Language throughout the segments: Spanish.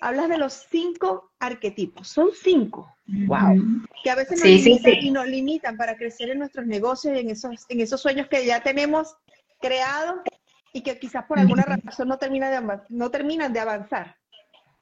Hablas de los cinco arquetipos. Son cinco. Wow. Que a veces nos limitan y nos limitan para crecer en nuestros negocios y en esos, en esos sueños que ya tenemos creados y que quizás por alguna razón no, termina de, no terminan de avanzar.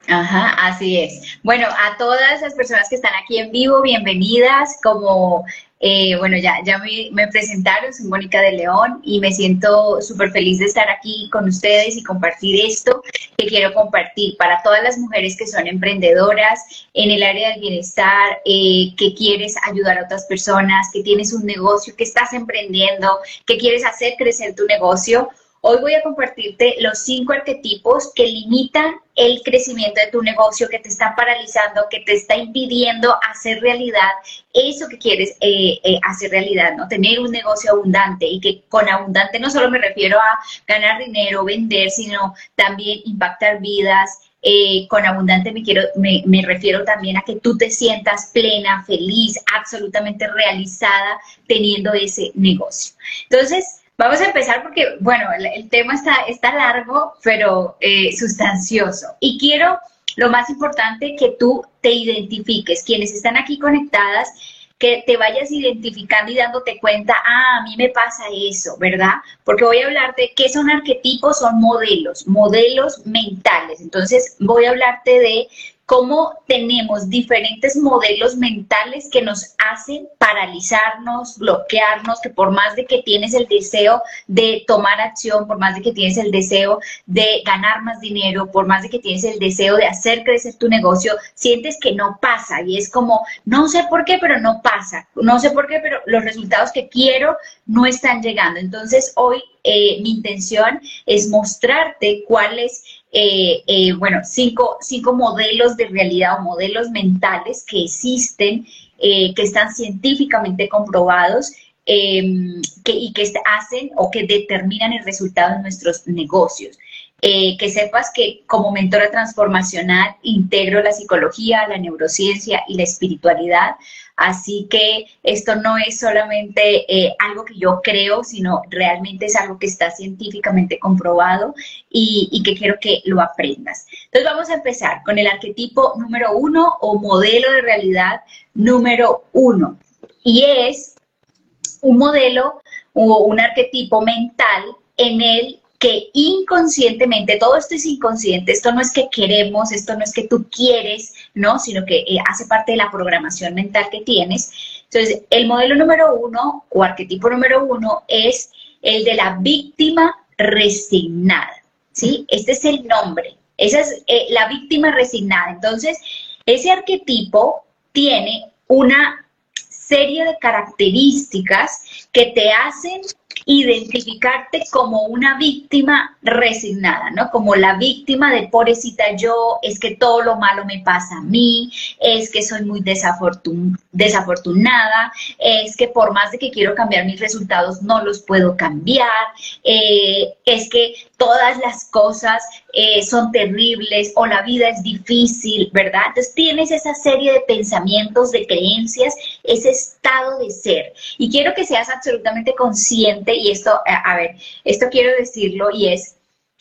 Ajá, así es. Bueno, a todas las personas que están aquí en vivo, bienvenidas. Como, eh, bueno, ya, ya me, presentaron, soy Mónica de León y me siento súper feliz de estar aquí con ustedes y compartir esto que quiero compartir para todas las mujeres que son emprendedoras en el área del bienestar, eh, que quieres ayudar a otras personas, que tienes un negocio, que estás emprendiendo, que quieres hacer crecer tu negocio Hoy voy a compartirte los cinco arquetipos que limitan el crecimiento de tu negocio, que te están paralizando, que te está impidiendo hacer realidad eso que quieres eh, eh, hacer realidad, ¿no? Tener un negocio abundante y que con abundante no solo me refiero a ganar dinero, vender, sino también impactar vidas, eh, con abundante me, quiero, me, me, refiero también a que tú te sientas plena, feliz, absolutamente realizada teniendo ese negocio. Entonces, Vamos a empezar porque, bueno, el, tema está, está largo, pero eh, sustancioso. Y quiero, lo más importante, que tú te identifiques. Quienes están aquí conectadas, que te vayas identificando y dándote cuenta, ah, a mí me pasa eso, ¿verdad? Porque voy a hablarte de qué son arquetipos, son modelos, modelos mentales. Entonces, voy a hablarte de cómo tenemos diferentes modelos mentales que nos hacen paralizarnos, bloquearnos, que por más de que tienes el deseo de tomar acción, por más de que tienes el deseo de ganar más dinero, por más de que tienes el deseo de hacer crecer tu negocio, sientes que no pasa y es como, no sé por qué, pero no pasa, no sé por qué, pero los resultados que quiero no están llegando. Entonces hoy eh, mi intención es mostrarte cuáles eh, eh, bueno, cinco, cinco modelos de realidad o modelos mentales que existen, eh, que están científicamente comprobados em, que, y que hacen o que determinan el resultado de nuestros negocios. que sepas que como mentora transformacional integro la psicología, la neurociencia y la espiritualidad Así que esto no es solamente eh, algo que yo creo, sino realmente es algo que está científicamente comprobado y, que quiero que lo aprendas. Entonces vamos a empezar con el arquetipo número uno o modelo de realidad número uno. Y es un modelo o un arquetipo mental en el que inconscientemente, todo esto es inconsciente, esto no es que queremos, esto no es que tú quieres, ¿no? Sino que eh, hace parte de la programación mental que tienes. Entonces, el modelo número uno o arquetipo número uno es el de la víctima resignada, ¿sí? Este es el nombre, esa es eh, la víctima resignada. Entonces, ese arquetipo tiene una serie de características que te hacen identificarte como una víctima resignada, ¿no? Como la víctima de pobrecita yo, es que todo lo malo me pasa a mí, es que soy muy desafortunada, es que por más de que quiero cambiar mis resultados no los puedo cambiar, eh, es que todas las cosas eh, son terribles o la vida es difícil, ¿verdad? Entonces tienes esa serie de pensamientos, de creencias, ese estado de ser. Y quiero que seas absolutamente consciente y esto, a ver, esto quiero decirlo y es,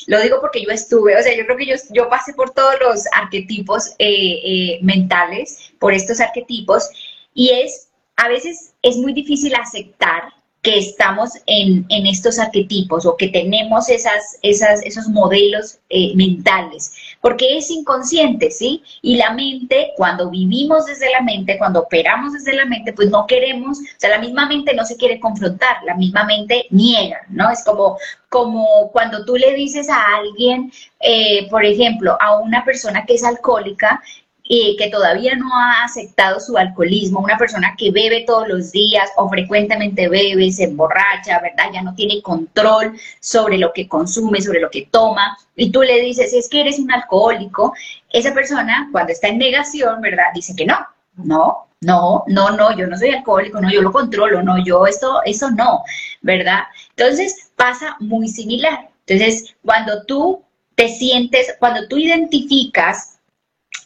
lo digo porque yo estuve, o sea, yo creo que yo, yo pasé por todos los arquetipos eh, eh, mentales, por estos arquetipos, y es, a veces es muy difícil aceptar que estamos en, estos arquetipos o que tenemos esas, esas, esos modelos eh, mentales, porque es inconsciente, ¿sí? Y la mente, cuando vivimos desde la mente, cuando operamos desde la mente, pues no queremos, o sea, la misma mente no se quiere confrontar, la misma mente niega, ¿no? Es como, como cuando tú le dices a alguien, eh, por ejemplo, a una persona que es alcohólica, y que todavía no ha aceptado su alcoholismo, una persona que bebe todos los días o frecuentemente bebe, se emborracha, ¿verdad? Ya no tiene control sobre lo que consume, sobre lo que toma, y tú le dices, es que eres un alcohólico, esa persona cuando está en negación, ¿verdad? Dice que no, No, no, no, no, yo no soy alcohólico, no, yo lo controlo, no, yo esto, eso no, ¿verdad? Entonces pasa muy similar. Entonces, cuando tú te sientes, cuando tú identificas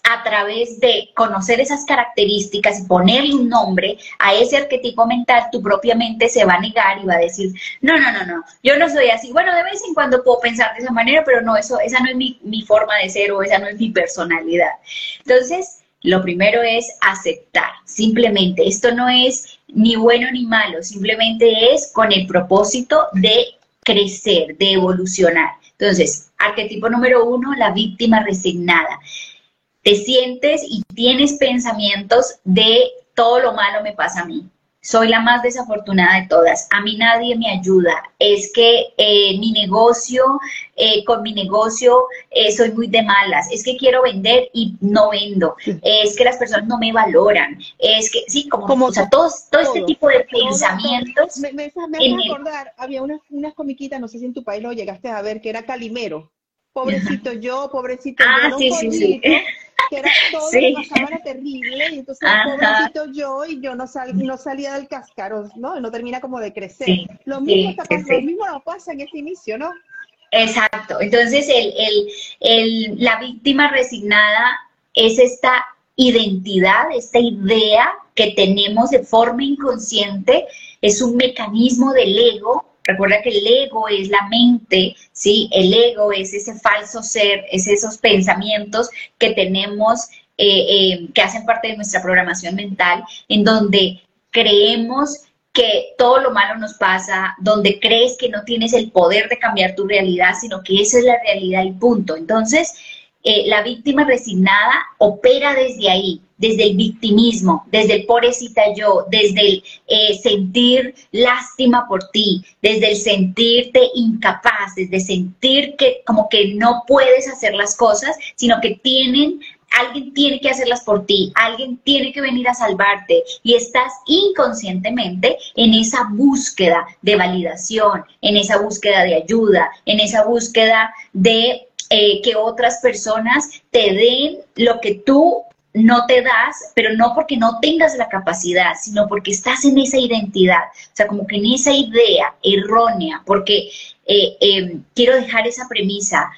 a través de conocer esas características y ponerle un nombre a ese arquetipo mental, tu propia mente se va a negar y va a decir, no, no, no, no, yo no soy así. Bueno, de vez en cuando puedo pensar de esa manera, pero no, eso, esa no es mi, mi forma de ser o esa no es mi personalidad. Entonces, lo primero es aceptar, simplemente, esto no es ni bueno ni malo, simplemente es con el propósito de crecer, de evolucionar. Entonces, arquetipo número uno, la víctima resignada te sientes y tienes pensamientos de todo lo malo me pasa a mí. Soy la más desafortunada de todas. A mí nadie me ayuda. Es que eh, mi negocio, eh, con mi negocio eh, soy muy de malas. Es que quiero vender y no vendo. Es que las personas no me valoran. Es que, sí, como, como o sea, todo, este tipo de pensamientos. Me, me, me, acordar, había unas, unas comiquitas, no sé si en tu país lo llegaste a ver, que era Calimero. Pobrecito yo, pobrecito ah, yo. sí, sí, sí que era todo sí. una terrible, y entonces pobrecito yo, y yo no, sal, no salía del cascarón, ¿no? no termina como de crecer. lo, mismo está pasando, lo mismo nos pasa en este inicio, ¿no? Exacto. Entonces, el, el, el, la víctima resignada es esta identidad, esta idea que tenemos de forma inconsciente, es un mecanismo del ego Recuerda que el ego es la mente, ¿sí? El ego es ese falso ser, es esos pensamientos que tenemos, eh, eh, que hacen parte de nuestra programación mental, en donde creemos que todo lo malo nos pasa, donde crees que no tienes el poder de cambiar tu realidad, sino que esa es la realidad y punto. Entonces, eh, la víctima resignada opera desde ahí, desde el victimismo, desde el pobrecita yo, desde el eh, sentir lástima por ti, desde el sentirte incapaz, desde sentir que como que no puedes hacer las cosas, sino que tienen alguien tiene que hacerlas por ti, alguien tiene que venir a salvarte y estás inconscientemente en esa búsqueda de validación, en esa búsqueda de ayuda, en esa búsqueda de eh, que otras personas te den lo que tú no te das, pero no porque no tengas la capacidad, sino porque estás en esa identidad, o sea, como que en esa idea errónea, porque eh, em, quiero dejar esa premisa,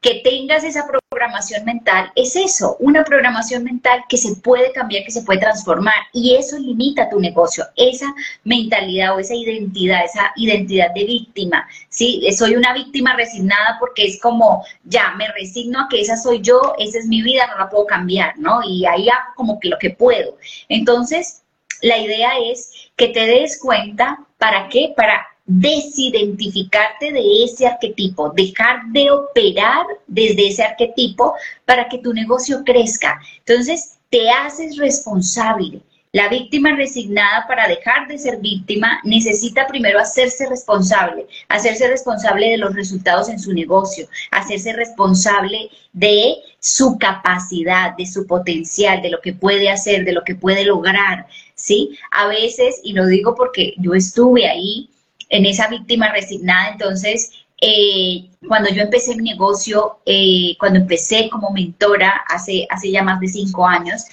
que tengas esa programación mental es eso, una programación mental que se puede cambiar, que se puede transformar y eso limita tu negocio, esa mentalidad o esa identidad, esa identidad de víctima, ¿sí? Soy una víctima resignada porque es como, ya, me resigno a que esa soy yo, esa es mi vida, no la puedo cambiar, ¿no? Y ahí hago como que lo que puedo. Entonces, la idea es que te des cuenta, ¿para qué? Para desidentificarte de ese arquetipo, dejar de operar desde ese arquetipo para que tu negocio crezca. Entonces, te haces responsable. La víctima resignada para dejar de ser víctima necesita primero hacerse responsable, hacerse responsable de los resultados en su negocio, hacerse responsable de su capacidad, de su potencial, de lo que puede hacer, de lo que puede lograr, ¿sí? A veces, y lo digo porque yo estuve ahí, en esa víctima resignada. Entonces, eh, cuando yo empecé mi negocio, eh, cuando empecé como mentora hace, hace ya más de cinco años,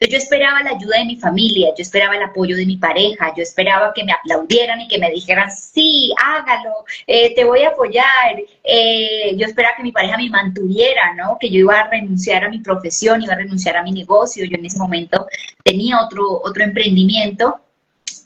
yo esperaba la ayuda de mi familia, yo esperaba el apoyo de mi pareja, yo esperaba que me aplaudieran y que me dijeran, sí, hágalo, eh, te voy a apoyar. yo esperaba que mi pareja me mantuviera, ¿no? Que yo iba a renunciar a mi profesión, iba a renunciar a mi negocio. Yo en ese momento tenía otro, otro emprendimiento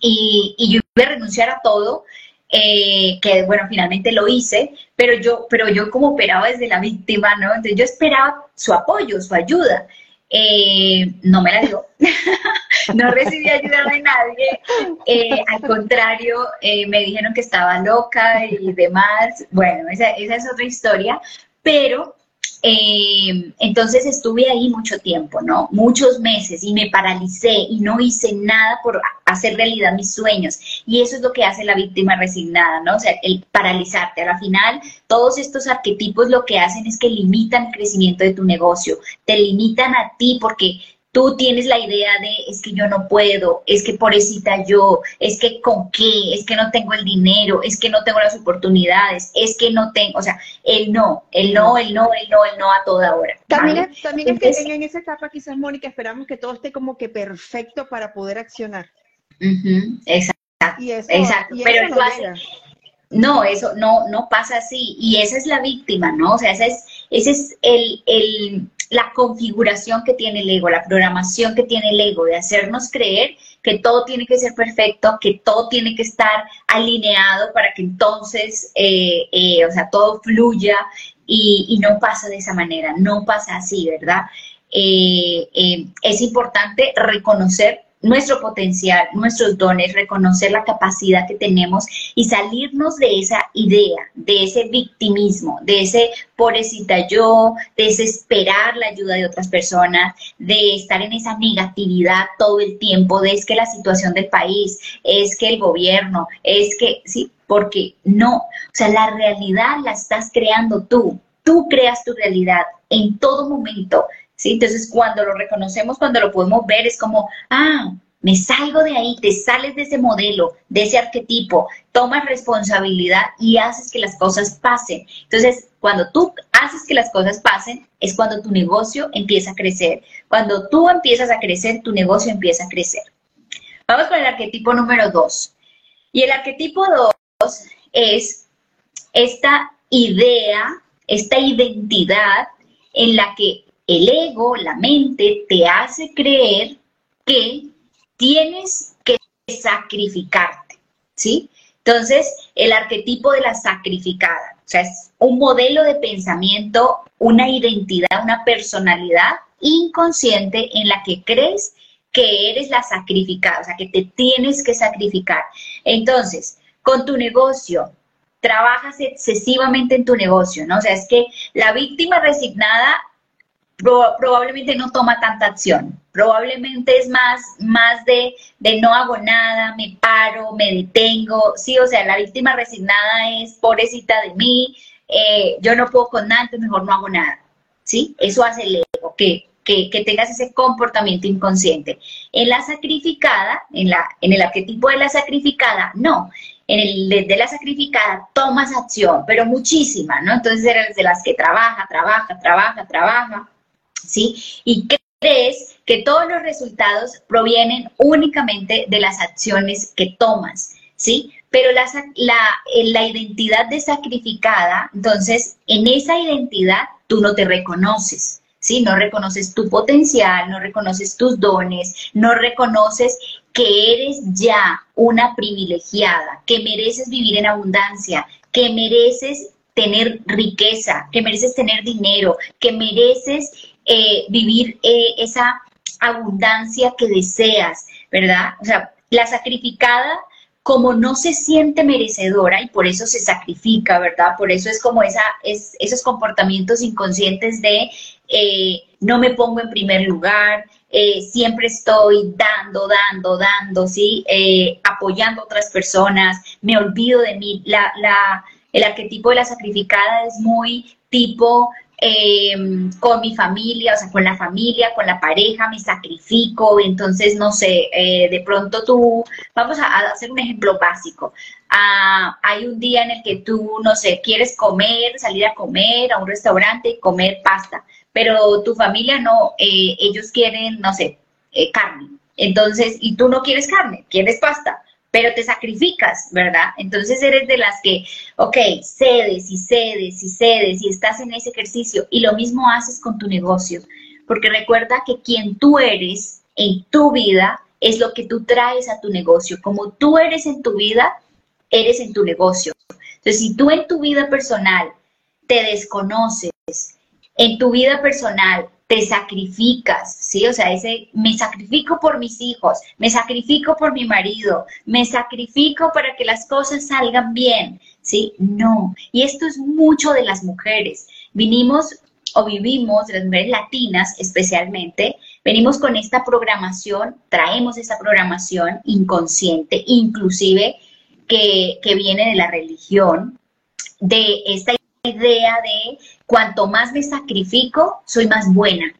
y, y yo iba a renunciar a todo eh, que bueno, finalmente lo hice, pero yo, pero yo como operaba desde la víctima, ¿no? Entonces yo esperaba su apoyo, su ayuda. Eh, no me la dio, no recibí ayuda de nadie, eh, al contrario, me dijeron que estaba loca y demás, bueno, esa, esa es otra historia, pero eh, entonces estuve ahí mucho tiempo, ¿no? Muchos meses y me paralicé y no hice nada por hacer realidad mis sueños. Y eso es lo que hace la víctima resignada, ¿no? O sea, el paralizarte. A la final, todos estos arquetipos lo que hacen es que limitan el crecimiento de tu negocio, te limitan a ti porque tú tienes la idea de es que yo no puedo, es que pobrecita yo, es que con qué, es que no tengo el dinero, es que no tengo las oportunidades, es que no tengo, o sea, el no, el no, el no, el no, el no a toda hora. También, también es que en, esa etapa quizás, Mónica, esperamos que todo esté como que perfecto para poder accionar. exacto. exacto. Pero tú haces, no, eso no, no pasa así. Y esa es la víctima, ¿no? O sea, esa es, ese es el, el, la configuración que tiene el ego, la programación que tiene el ego de hacernos creer que todo tiene que ser perfecto, que todo tiene que estar alineado para que entonces, eh, eh, o sea, todo fluya y, no pasa de esa manera, no pasa así, ¿verdad? Eh, es importante reconocer nuestro potencial, nuestros dones, reconocer la capacidad que tenemos y salirnos de esa idea, de ese victimismo, de ese pobrecita yo, de esperar la ayuda de otras personas, de estar en esa negatividad todo el tiempo, de es que la situación del país, es que el gobierno, es que, sí, porque no, o sea, la realidad la estás creando tú, tú creas tu realidad en todo momento Entonces, cuando lo reconocemos, cuando lo podemos ver, es como, ah, me salgo de ahí, te sales de ese modelo, de ese arquetipo, tomas responsabilidad y haces que las cosas pasen. Entonces, cuando tú haces que las cosas pasen, es cuando tu negocio empieza a crecer. Cuando tú empiezas a crecer, tu negocio empieza a crecer. Vamos con el arquetipo número dos. Y el arquetipo dos es esta idea, esta identidad en la que el ego, la mente, te hace creer que tienes que sacrificarte, ¿sí? Entonces, el arquetipo de la sacrificada, o sea, es un modelo de pensamiento, una identidad, una personalidad inconsciente en la que crees que eres la sacrificada, o sea, que te tienes que sacrificar. Entonces, con tu negocio, trabajas excesivamente en tu negocio, ¿no? O sea, es que la víctima resignada probablemente no toma tanta acción. Probablemente es más, más de, de, no hago nada, me paro, me detengo. Sí, o sea, la víctima resignada es pobrecita de mí, eh, yo no puedo con nada, mejor no hago nada. ¿Sí? Eso hace el ego, que, que, que, tengas ese comportamiento inconsciente. En la sacrificada, en, la, en el arquetipo de la sacrificada, no. En el de la sacrificada tomas acción, pero muchísima, ¿no? Entonces eres de las que trabaja, trabaja, trabaja, trabaja ¿sí? Y crees que todos los resultados provienen únicamente de las acciones que tomas, ¿sí? Pero la, la, la identidad de sacrificada, entonces, en esa identidad tú no te reconoces, ¿sí? No reconoces tu potencial, no reconoces tus dones, no reconoces que eres ya una privilegiada, que mereces vivir en abundancia, que mereces tener riqueza, que mereces tener dinero, que mereces eh, vivir eh, esa abundancia que deseas, ¿verdad? O sea, la sacrificada como no se siente merecedora y por eso se sacrifica, ¿verdad? Por eso es como esa, es, esos comportamientos inconscientes de eh, no me pongo en primer lugar, siempre estoy dando, dando, dando, ¿sí? apoyando a otras personas, me olvido de mí. La, la, el arquetipo de la sacrificada es muy tipo Em, con mi familia, o sea, con la familia, con la pareja, me sacrifico, entonces, no sé, eh, de pronto tú, vamos a, hacer un ejemplo básico. Ah, hay un día en el que tú, no sé, quieres comer, salir a comer a un restaurante y comer pasta, pero tu familia no, eh, ellos quieren, no sé, eh, carne. Entonces, y tú no quieres carne, quieres pasta pero te sacrificas, ¿verdad? Entonces eres de las que, ok, cedes y cedes y cedes y estás en ese ejercicio y lo mismo haces con tu negocio, porque recuerda que quien tú eres en tu vida es lo que tú traes a tu negocio. Como tú eres en tu vida, eres en tu negocio. Entonces, si tú en tu vida personal te desconoces, en tu vida personal te sacrificas, ¿sí? O sea, ese, me sacrifico por mis hijos, me sacrifico por mi marido, me sacrifico para que las cosas salgan bien, ¿sí? No. Y esto es mucho de las mujeres. Vinimos o vivimos, las mujeres latinas especialmente, venimos con esta programación, traemos esa programación inconsciente, inclusive que, que viene de la religión, de esta idea de cuanto más me sacrifico, soy más buena.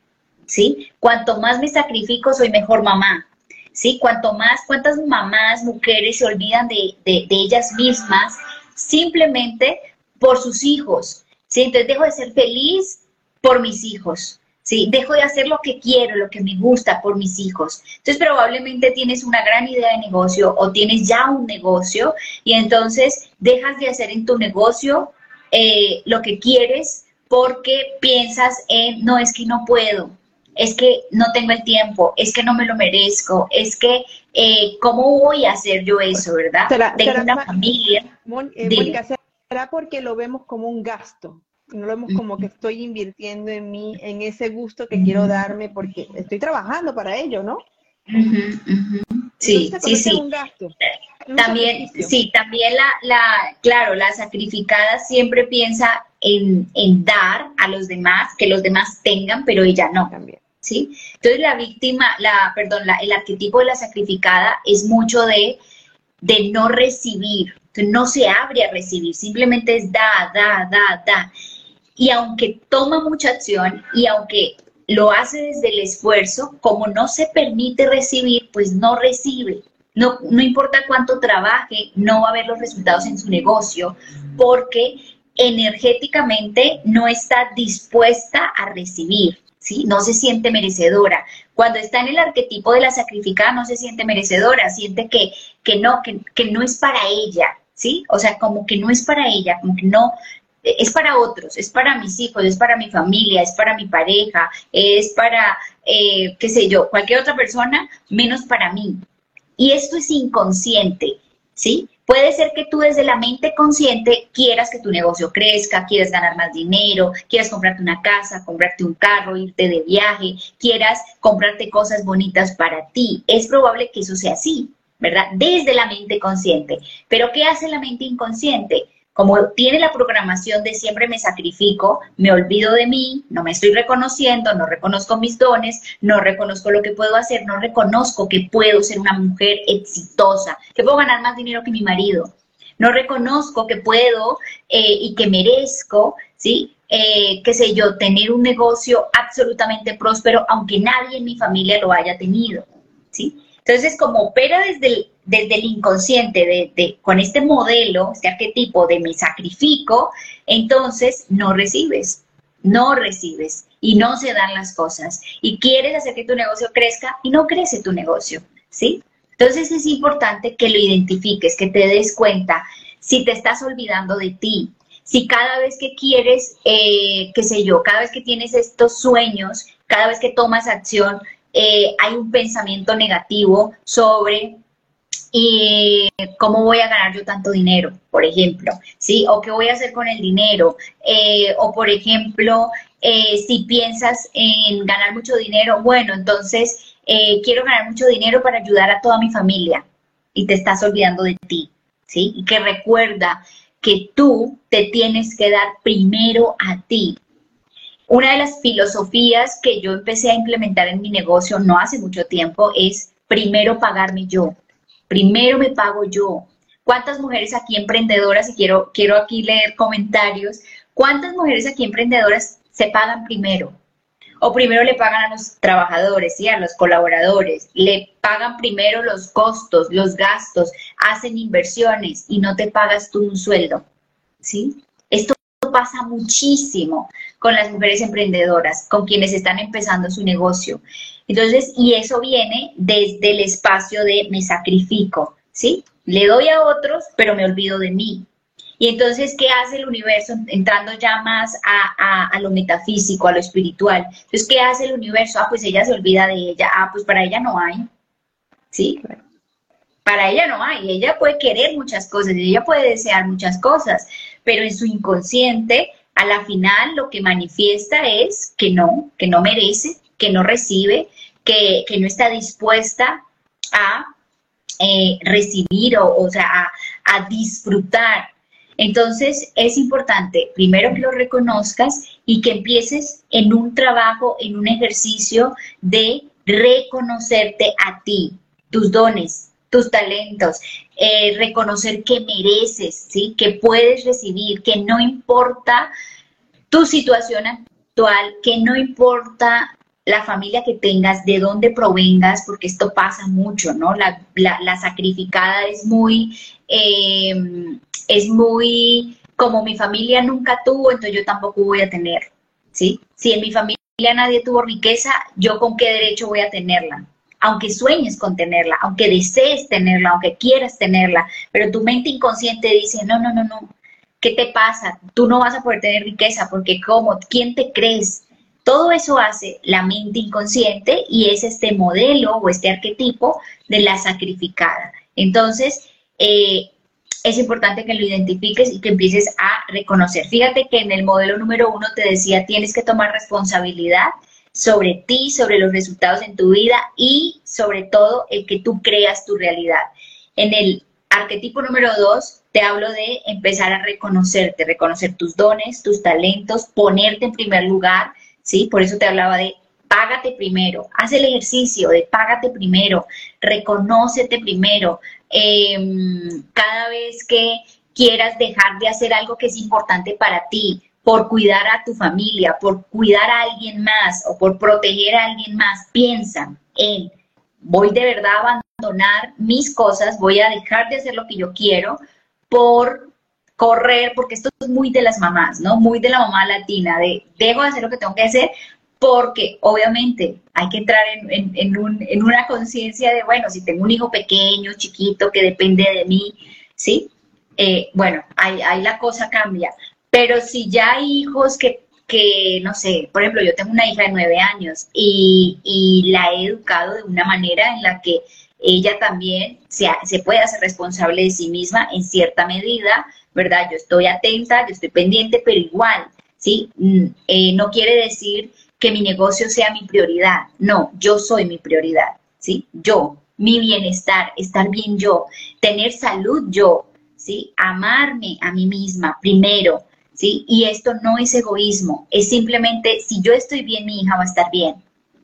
¿sí? Cuanto más me sacrifico, soy mejor mamá, ¿sí? Cuanto más, cuántas mamás, mujeres se olvidan de, de, ellas mismas simplemente por sus hijos, ¿sí? Entonces dejo de ser feliz por mis hijos, ¿sí? Dejo de hacer lo que quiero, lo que me gusta por mis hijos. Entonces probablemente tienes una gran idea de negocio o tienes ya un negocio y entonces dejas de hacer en tu negocio eh, lo que quieres porque piensas en, no, es que no puedo, es que no tengo el tiempo, es que no me lo merezco, es que, eh, ¿cómo voy a hacer yo eso, verdad? tengo una familia. Eh, ¿será porque lo vemos como un gasto? no lo vemos como que estoy invirtiendo en mí, en ese gusto que quiero darme, porque estoy trabajando para ello, ¿no? Sí, sí, sí. También, sí, también la, la, claro, la sacrificada siempre piensa en, en, dar a los demás, que los demás tengan, pero ella no. También. ¿Sí? Entonces la víctima, la, perdón, la, el arquetipo de la sacrificada es mucho de, de no recibir, no se abre a recibir, simplemente es da, da, da, da. Y aunque toma mucha acción y aunque lo hace desde el esfuerzo, como no se permite recibir, pues no recibe. No, no importa cuánto trabaje, no va a ver los resultados en su negocio porque energéticamente no está dispuesta a recibir, ¿sí? No se siente merecedora. Cuando está en el arquetipo de la sacrificada, no se siente merecedora, siente que, que no, que, que no es para ella, ¿sí? O sea, como que no es para ella, como que no, es para otros, es para mis hijos, es para mi familia, es para mi pareja, es para, eh, qué sé yo, cualquier otra persona, menos para mí. Y esto es inconsciente, ¿sí? Puede ser que tú desde la mente consciente quieras que tu negocio crezca, quieras ganar más dinero, quieras comprarte una casa, comprarte un carro, irte de viaje, quieras comprarte cosas bonitas para ti. Es probable que eso sea así, ¿verdad? Desde la mente consciente. Pero ¿qué hace la mente inconsciente? Como tiene la programación de siempre me sacrifico, me olvido de mí, no me estoy reconociendo, no reconozco mis dones, no reconozco lo que puedo hacer, no reconozco que puedo ser una mujer exitosa, que puedo ganar más dinero que mi marido, no reconozco que puedo eh, y que merezco, ¿sí? Eh, qué sé yo, tener un negocio absolutamente próspero, aunque nadie en mi familia lo haya tenido, ¿sí? Entonces, como opera desde el, desde el inconsciente, con este modelo, este arquetipo de me sacrifico, entonces no recibes, no recibes y no se dan las cosas. Y quieres hacer que tu negocio crezca y no crece tu negocio, ¿sí? Entonces es importante que lo identifiques, que te des cuenta si te estás olvidando de ti, si cada vez que quieres, eh, qué sé yo, cada vez que tienes estos sueños, cada vez que tomas acción, eh, hay un pensamiento negativo sobre y cómo voy a ganar yo tanto dinero, por ejemplo, ¿sí? O qué voy a hacer con el dinero, eh, o por ejemplo, eh, si piensas en ganar mucho dinero, bueno, entonces quiero ganar mucho dinero para ayudar a toda mi familia y te estás olvidando de ti, ¿sí? Y que recuerda que tú te tienes que dar primero a ti, una de las filosofías que yo empecé a implementar en mi negocio no hace mucho tiempo es primero pagarme yo, primero me pago yo. ¿Cuántas mujeres aquí emprendedoras, y quiero, quiero aquí leer comentarios, cuántas mujeres aquí emprendedoras se pagan primero? O primero le pagan a los trabajadores, y a los colaboradores, le pagan primero los costos, los gastos, hacen inversiones y no te pagas tú un sueldo. ¿Sí? Esto pasa muchísimo con las mujeres emprendedoras, con quienes están empezando su negocio. Entonces, y eso viene desde el espacio de me sacrifico, ¿sí? Le doy a otros, pero me olvido de mí. Y entonces, ¿qué hace el universo? Entrando ya más a, a, lo metafísico, a lo espiritual. Entonces, ¿qué hace el universo? Ah, pues ella se olvida de ella. Ah, pues para ella no hay. ¿Sí? Para ella no hay. Ella puede querer muchas cosas, ella puede desear muchas cosas, pero en su inconsciente, a la final lo que manifiesta es que no, que no merece, que no recibe, que, no está dispuesta a eh, recibir o, o sea, a, a disfrutar. Entonces es importante, primero que lo reconozcas y que empieces en un trabajo, en un ejercicio de reconocerte a ti, tus dones, tus talentos, eh, reconocer que mereces, ¿sí? que puedes recibir, que no importa tu situación actual, que no importa la familia que tengas, de dónde provengas, porque esto pasa mucho, ¿no? La, la, sacrificada es muy, em, es muy, como mi familia nunca tuvo, entonces yo tampoco voy a tener, ¿sí? Si en mi familia nadie tuvo riqueza, ¿yo con qué derecho voy a tenerla? Aunque sueñes con tenerla, aunque desees tenerla, aunque quieras tenerla, pero tu mente inconsciente dice, no, no, no, no, ¿qué te pasa? Tú no vas a poder tener riqueza porque ¿cómo? ¿Quién te crees? Todo eso hace la mente inconsciente y es este modelo o este arquetipo de la sacrificada. Entonces, eh, es importante que lo identifiques y que empieces a reconocer. Fíjate que en el modelo número uno te decía, tienes que tomar responsabilidad sobre ti, sobre los resultados en tu vida y sobre todo el que tú creas tu realidad. En el arquetipo número dos te hablo de empezar a reconocerte, reconocer tus dones, tus talentos, ponerte en primer lugar, ¿sí? Por eso te hablaba de págate primero, haz el ejercicio de págate primero, reconócete primero. Em, cada vez que quieras dejar de hacer algo que es importante para ti, por cuidar a tu familia, por cuidar a alguien más o por proteger a alguien más, piensa en, voy de verdad a abandonar mis cosas, voy a dejar de hacer lo que yo quiero por correr, porque esto es muy de las mamás, ¿no? Muy de la mamá latina, de dejo de hacer lo que tengo que hacer porque obviamente hay que entrar en, una conciencia de, bueno, si tengo un hijo pequeño, chiquito, que depende de mí, ¿sí? Eh, bueno, ahí, la cosa cambia. Pero si ya hay hijos que, que, no sé, por ejemplo, yo tengo una hija de nueve años y, y la he educado de una manera en la que ella también se, se puede hacer responsable de sí misma en cierta medida, ¿verdad? Yo estoy atenta, yo estoy pendiente, pero igual, ¿sí? Mm, eh, no quiere decir que mi negocio sea mi prioridad, no, yo soy mi prioridad, ¿sí? Yo, mi bienestar, estar bien yo, tener salud yo, ¿sí? Amarme a mí misma primero, ¿sí? Y esto no es egoísmo, es simplemente si yo estoy bien, mi hija va a estar bien,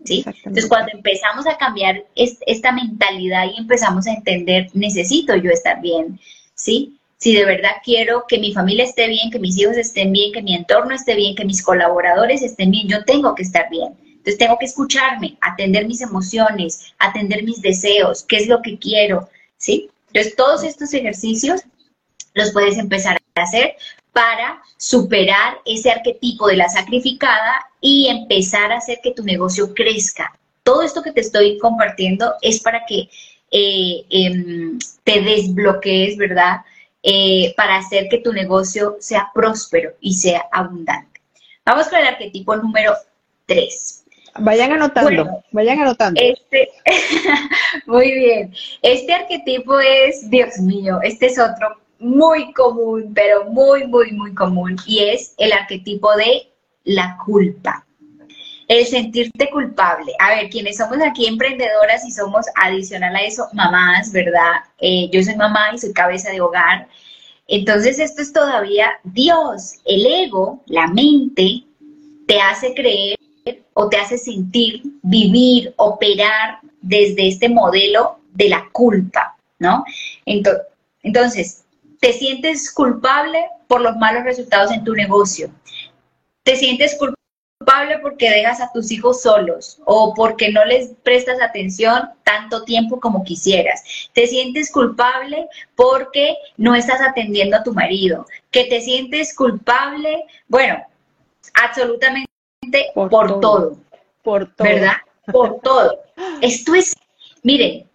¿sí? Entonces, cuando empezamos a cambiar esta mentalidad y empezamos a entender, necesito yo estar bien, ¿sí? Si de verdad quiero que mi familia esté bien, que mis hijos estén bien, que mi entorno esté bien, que mis colaboradores estén bien, yo tengo que estar bien. Entonces tengo que escucharme, atender mis emociones, atender mis deseos, qué es lo que quiero, ¿sí? Entonces todos estos ejercicios los puedes empezar a hacer para superar ese arquetipo de la sacrificada y empezar a hacer que tu negocio crezca. Todo esto que te estoy compartiendo es para que eh, em, te desbloquees, ¿verdad? Eh, para hacer que tu negocio sea próspero y sea abundante. Vamos con el arquetipo número 3. Vayan anotando, vayan anotando. Este, muy bien. Este arquetipo es, Dios mío, este es otro muy común, pero muy, muy, muy común, y es el arquetipo de la culpa el sentirte culpable. A ver, quienes somos aquí emprendedoras y somos adicional a eso, mamás, ¿verdad? Eh, yo soy mamá y soy cabeza de hogar. Entonces esto es todavía Dios, el ego, la mente, te hace creer o te hace sentir, vivir, operar desde este modelo de la culpa, ¿no? Entonces, te sientes culpable por los malos resultados en tu negocio. Te sientes culpable culpable porque dejas a tus hijos solos o porque no les prestas atención tanto tiempo como quisieras. Te sientes culpable porque no estás atendiendo a tu marido. Que te sientes culpable, bueno, absolutamente por, todo, Por todo. ¿Verdad? Por todo. Esto es, miren,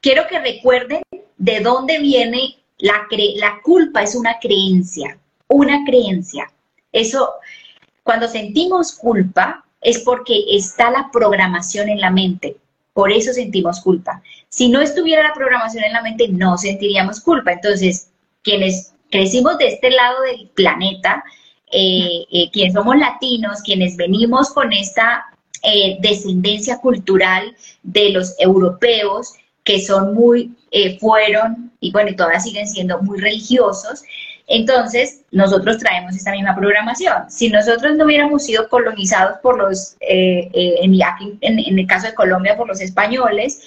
quiero que recuerden de dónde viene la, la culpa, es una creencia, una creencia. Eso, cuando sentimos culpa es porque está la programación en la mente. Por eso sentimos culpa. Si no estuviera la programación en la mente, no sentiríamos culpa. Entonces, quienes crecimos de este lado del planeta, eh, eh, quienes somos latinos, quienes venimos con esta eh, descendencia cultural de los europeos, que son muy, fueron, y bueno, y todavía siguen siendo muy religiosos, entonces, nosotros traemos esta misma programación. Si nosotros no hubiéramos sido colonizados por los, eh, eh, en, el caso de Colombia, por los españoles,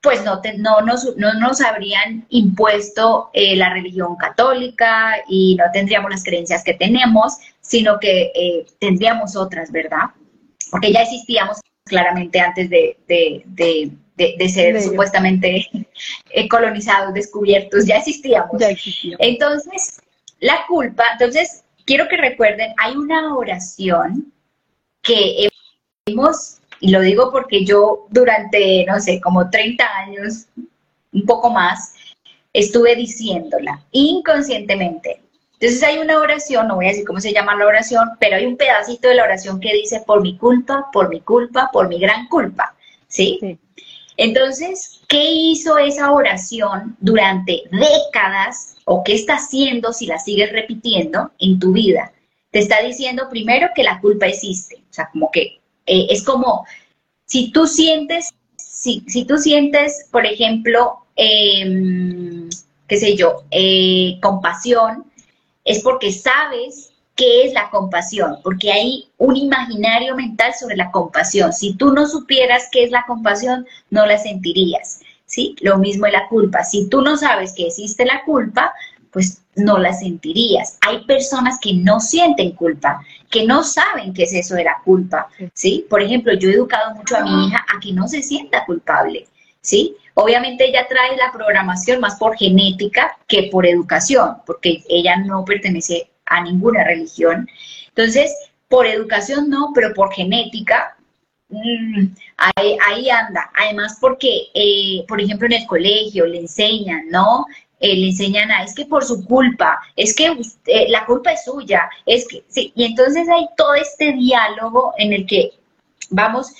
pues no, no, nos, no nos habrían impuesto eh, la religión católica y no tendríamos las creencias que tenemos, sino que tendríamos otras, ¿verdad? Porque ya existíamos claramente antes de, ser supuestamente eh, colonizados, descubiertos, ya existíamos. ya existíamos. Entonces, la culpa, entonces, quiero que recuerden, hay una oración que hemos, y lo digo porque yo durante, no sé, como 30 años, un poco más, estuve diciéndola inconscientemente. Entonces hay una oración, no voy a decir cómo se llama la oración, pero hay un pedacito de la oración que dice, por mi culpa, por mi culpa, por mi gran culpa, ¿sí? Entonces, ¿qué hizo esa oración durante décadas o qué está haciendo si la sigues repitiendo en tu vida? Te está diciendo primero que la culpa existe, o sea, como que eh, es como, si tú sientes, si, si tú sientes, por ejemplo, eh, qué sé yo, eh, compasión, es porque sabes qué es la compasión, porque hay un imaginario mental sobre la compasión. Si tú no supieras qué es la compasión, no la sentirías, ¿sí? Lo mismo es la culpa. Si tú no sabes que existe la culpa, pues no la sentirías. Hay personas que no sienten culpa, que no saben qué es eso de la culpa, ¿sí? Por ejemplo, yo he educado mucho a mi hija a que no se sienta culpable, ¿sí? Obviamente ella trae la programación más por genética que por educación, porque ella no pertenece a ninguna religión. Entonces, por educación no, pero por genética, mm, ahí, anda. Además, porque, eh, por ejemplo, en el colegio le enseñan, ¿no? Eh, le enseñan a, es que por su culpa, es que eh, la culpa es suya, es que, sí, y entonces hay todo este diálogo en el que vamos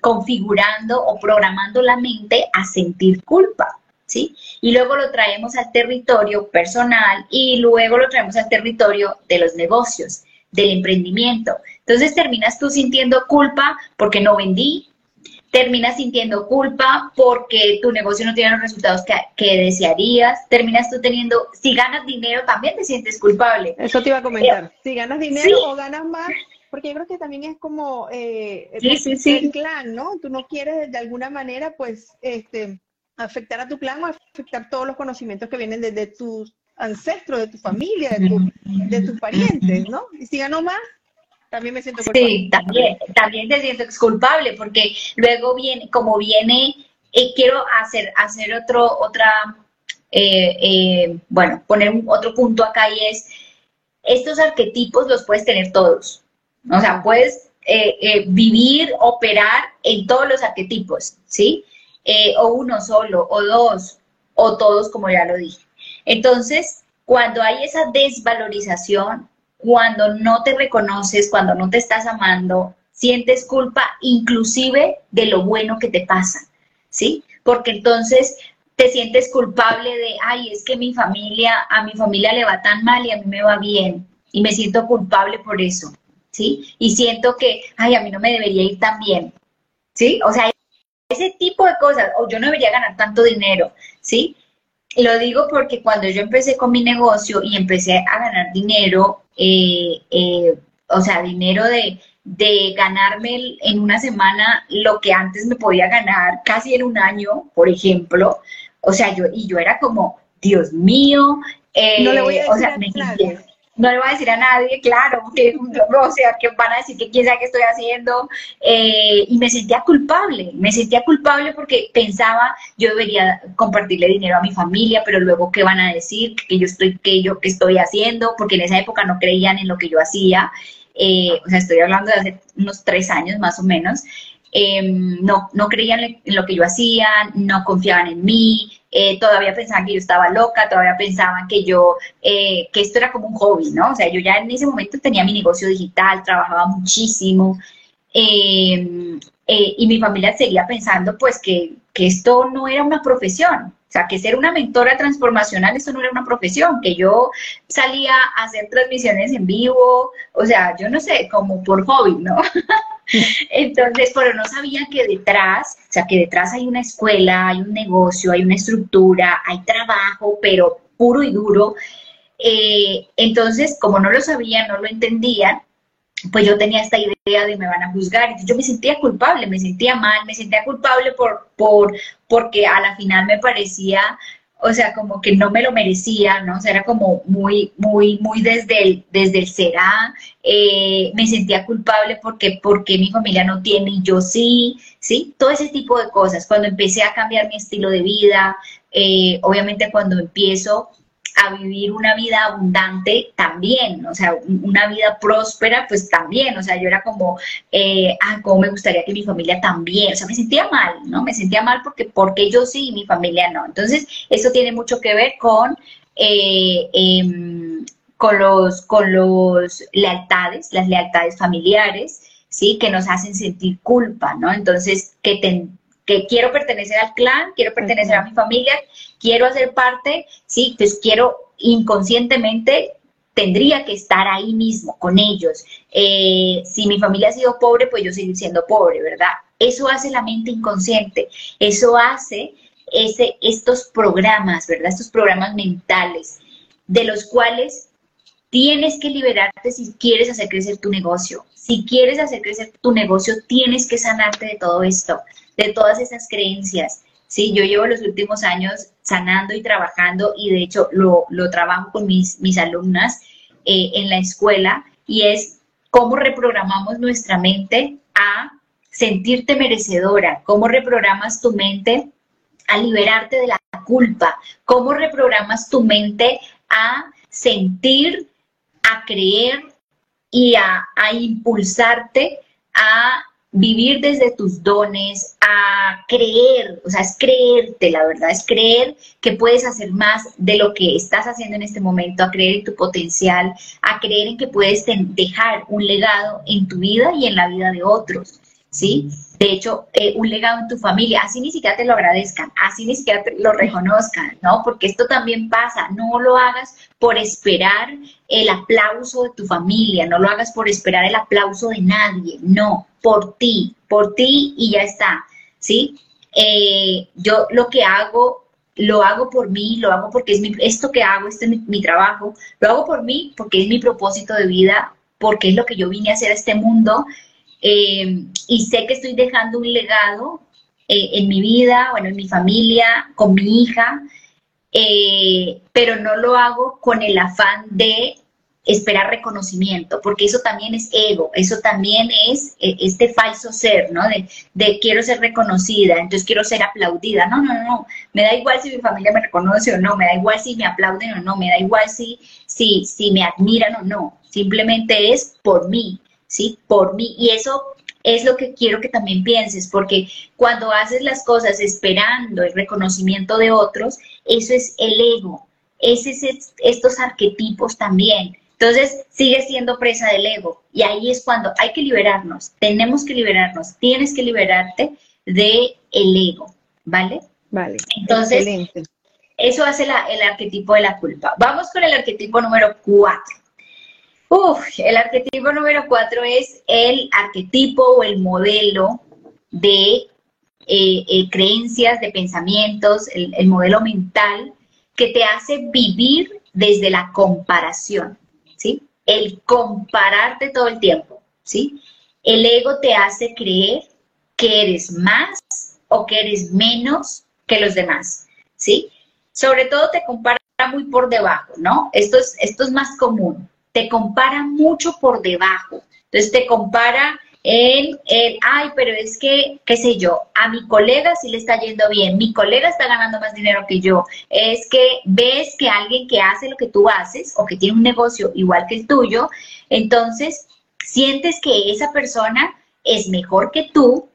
configurando o programando la mente a sentir culpa. ¿Sí? Y luego lo traemos al territorio personal y luego lo traemos al territorio de los negocios, del emprendimiento. Entonces terminas tú sintiendo culpa porque no vendí, terminas sintiendo culpa porque tu negocio no tiene los resultados que, desearías, terminas tú teniendo, si ganas dinero también te sientes culpable. Eso te iba a comentar, eh, si ganas dinero o ganas más, porque yo creo que también es como eh, el clan, ¿no? Tú no quieres de alguna manera, pues, este, afectar a tu clan o afectar todos los conocimientos que vienen de, tus ancestros, de tu familia, de, tus parientes, ¿no? Y si gano más, también me siento culpable. Sí, también, también te siento culpable, porque luego viene, como viene, eh, quiero hacer, hacer otro, otra, eh, bueno, poner otro punto acá y es, estos arquetipos los puedes tener todos. O sea, puedes eh, eh, vivir, operar en todos los arquetipos, ¿sí? Eh, o uno solo, o dos, o todos, como ya lo dije. Entonces, cuando hay esa desvalorización, cuando no te reconoces, cuando no te estás amando, sientes culpa inclusive de lo bueno que te pasa, ¿sí? Porque entonces te sientes culpable de, ay, es que mi familia, a mi familia le va tan mal y a mí me va bien, y me siento culpable por eso. ¿sí? Y siento que, ay, a mí no me debería ir tan bien, ¿sí? O sea, ese tipo de cosas, o yo no debería ganar tanto dinero, ¿sí? Lo digo porque cuando yo empecé con mi negocio y empecé a ganar dinero, eh, eh, o sea, dinero de, de ganarme en una semana lo que antes me podía ganar casi en un año, por ejemplo. O sea, yo, y yo era como, Dios mío, eh, no le voy a o sea, me no le voy a decir a nadie, claro, que, o sea, que van a decir que quién sabe qué estoy haciendo, eh, y me sentía culpable, me sentía culpable porque pensaba, yo debería compartirle dinero a mi familia, pero luego qué van a decir, que yo estoy, que yo qué estoy haciendo, porque en esa época no creían en lo que yo hacía, eh, o sea, estoy hablando de hace unos tres años más o menos, em, no, no creían en lo que yo hacía, no confiaban en mí, eh, todavía pensaban que yo estaba loca, todavía pensaban que yo, eh, que esto era como un hobby, ¿no? O sea, yo ya en ese momento tenía mi negocio digital, trabajaba muchísimo, em, eh, y mi familia seguía pensando pues que, que esto no era una profesión, o sea, que ser una mentora transformacional, eso no era una profesión, que yo salía a hacer transmisiones en vivo, o sea, yo no sé, como por hobby, ¿no? Entonces, pero no sabía que detrás, o sea, que detrás hay una escuela, hay un negocio, hay una estructura, hay trabajo, pero puro y duro. Eh, entonces, como no lo sabían, no lo entendían, pues yo tenía esta idea de me van a juzgar. Entonces yo me sentía culpable, me sentía mal, me sentía culpable por, por, porque a la final me parecía, o sea, como que no me lo merecía, ¿no? O sea, era como muy, muy, muy desde el, desde el será, eh, me sentía culpable porque, porque mi familia no tiene y yo sí, ¿sí? Todo ese tipo de cosas. Cuando empecé a cambiar mi estilo de vida, eh, obviamente cuando empiezo a vivir una vida abundante también, o sea, una vida próspera, pues también, o sea, yo era como, eh, ah, cómo me gustaría que mi familia también, o sea, me sentía mal, ¿no? Me sentía mal porque, porque yo sí y mi familia no. Entonces, eso tiene mucho que ver con, eh, em, con, los, con los lealtades, las lealtades familiares, ¿sí? Que nos hacen sentir culpa, ¿no? Entonces, que, que quiero pertenecer al clan, quiero pertenecer a mi familia, quiero hacer parte, sí, pues quiero inconscientemente tendría que estar ahí mismo con ellos. Eh, si mi familia ha sido pobre, pues yo sigo siendo pobre, ¿verdad? Eso hace la mente inconsciente, eso hace ese, estos programas, ¿verdad? Estos programas mentales, de los cuales tienes que liberarte si quieres hacer crecer tu negocio. Si quieres hacer crecer tu negocio, tienes que sanarte de todo esto, de todas esas creencias. Sí, yo llevo los últimos años sanando y trabajando y de hecho lo, trabajo con mis, mis alumnas eh, en la escuela y es cómo reprogramamos nuestra mente a sentirte merecedora, cómo reprogramas tu mente a liberarte de la culpa, cómo reprogramas tu mente a sentir, a creer y a, a impulsarte a vivir desde tus dones, a creer, o sea, es creerte, la verdad, es creer que puedes hacer más de lo que estás haciendo en este momento, a creer en tu potencial, a creer en que puedes dejar un legado en tu vida y en la vida de otros, ¿sí? De hecho, eh, un legado en tu familia, así ni siquiera te lo agradezcan, así ni siquiera te lo reconozcan, ¿no? Porque esto también pasa, no lo hagas por esperar el aplauso de tu familia, no lo hagas por esperar el aplauso de nadie, no, por ti, por ti y ya está, ¿sí? Eh, yo lo que hago, lo hago por mí, lo hago porque es mi, esto que hago, este es mi, trabajo, lo hago por mí porque es mi propósito de vida, porque es lo que yo vine a hacer a este mundo eh, y sé que estoy dejando un legado eh, en mi vida, bueno, en mi familia, con mi hija, pero no lo hago con el afán de esperar reconocimiento, porque eso también es ego, eso también es eh, este falso ser, ¿no? De, de, quiero ser reconocida, entonces quiero ser aplaudida. No, no, no, me da igual si mi familia me reconoce o no, me da igual si me aplauden o no, me da igual si, si, si me admiran o no, simplemente es por mí, ¿sí? Por mí. Y eso es lo que quiero que también pienses, porque cuando haces las cosas esperando el reconocimiento de otros, eso es el ego, ese es estos arquetipos también entonces sigue siendo presa del ego y ahí es cuando hay que liberarnos, tenemos que liberarnos, tienes que liberarte de el ego, ¿vale? Vale. Entonces, eso hace el arquetipo de la culpa. Vamos con el arquetipo número cuatro. Uf, el arquetipo número cuatro es el arquetipo o el modelo de eh, eh, creencias, de pensamientos, el modelo mental que te hace vivir desde la comparación. ¿sí? El compararte todo el tiempo, ¿sí? El ego te hace creer que eres más o que eres menos que los demás, ¿sí? Sobre todo te compara muy por debajo, ¿no? Esto es, esto es más común. Te compara mucho por debajo. Entonces te compara en el, ay, pero es que, qué sé yo, a mi colega sí le está yendo bien, mi colega está ganando más dinero que yo, es que ves que alguien que hace lo que tú haces o que tiene un negocio igual que el tuyo, entonces sientes que esa persona es mejor que tú,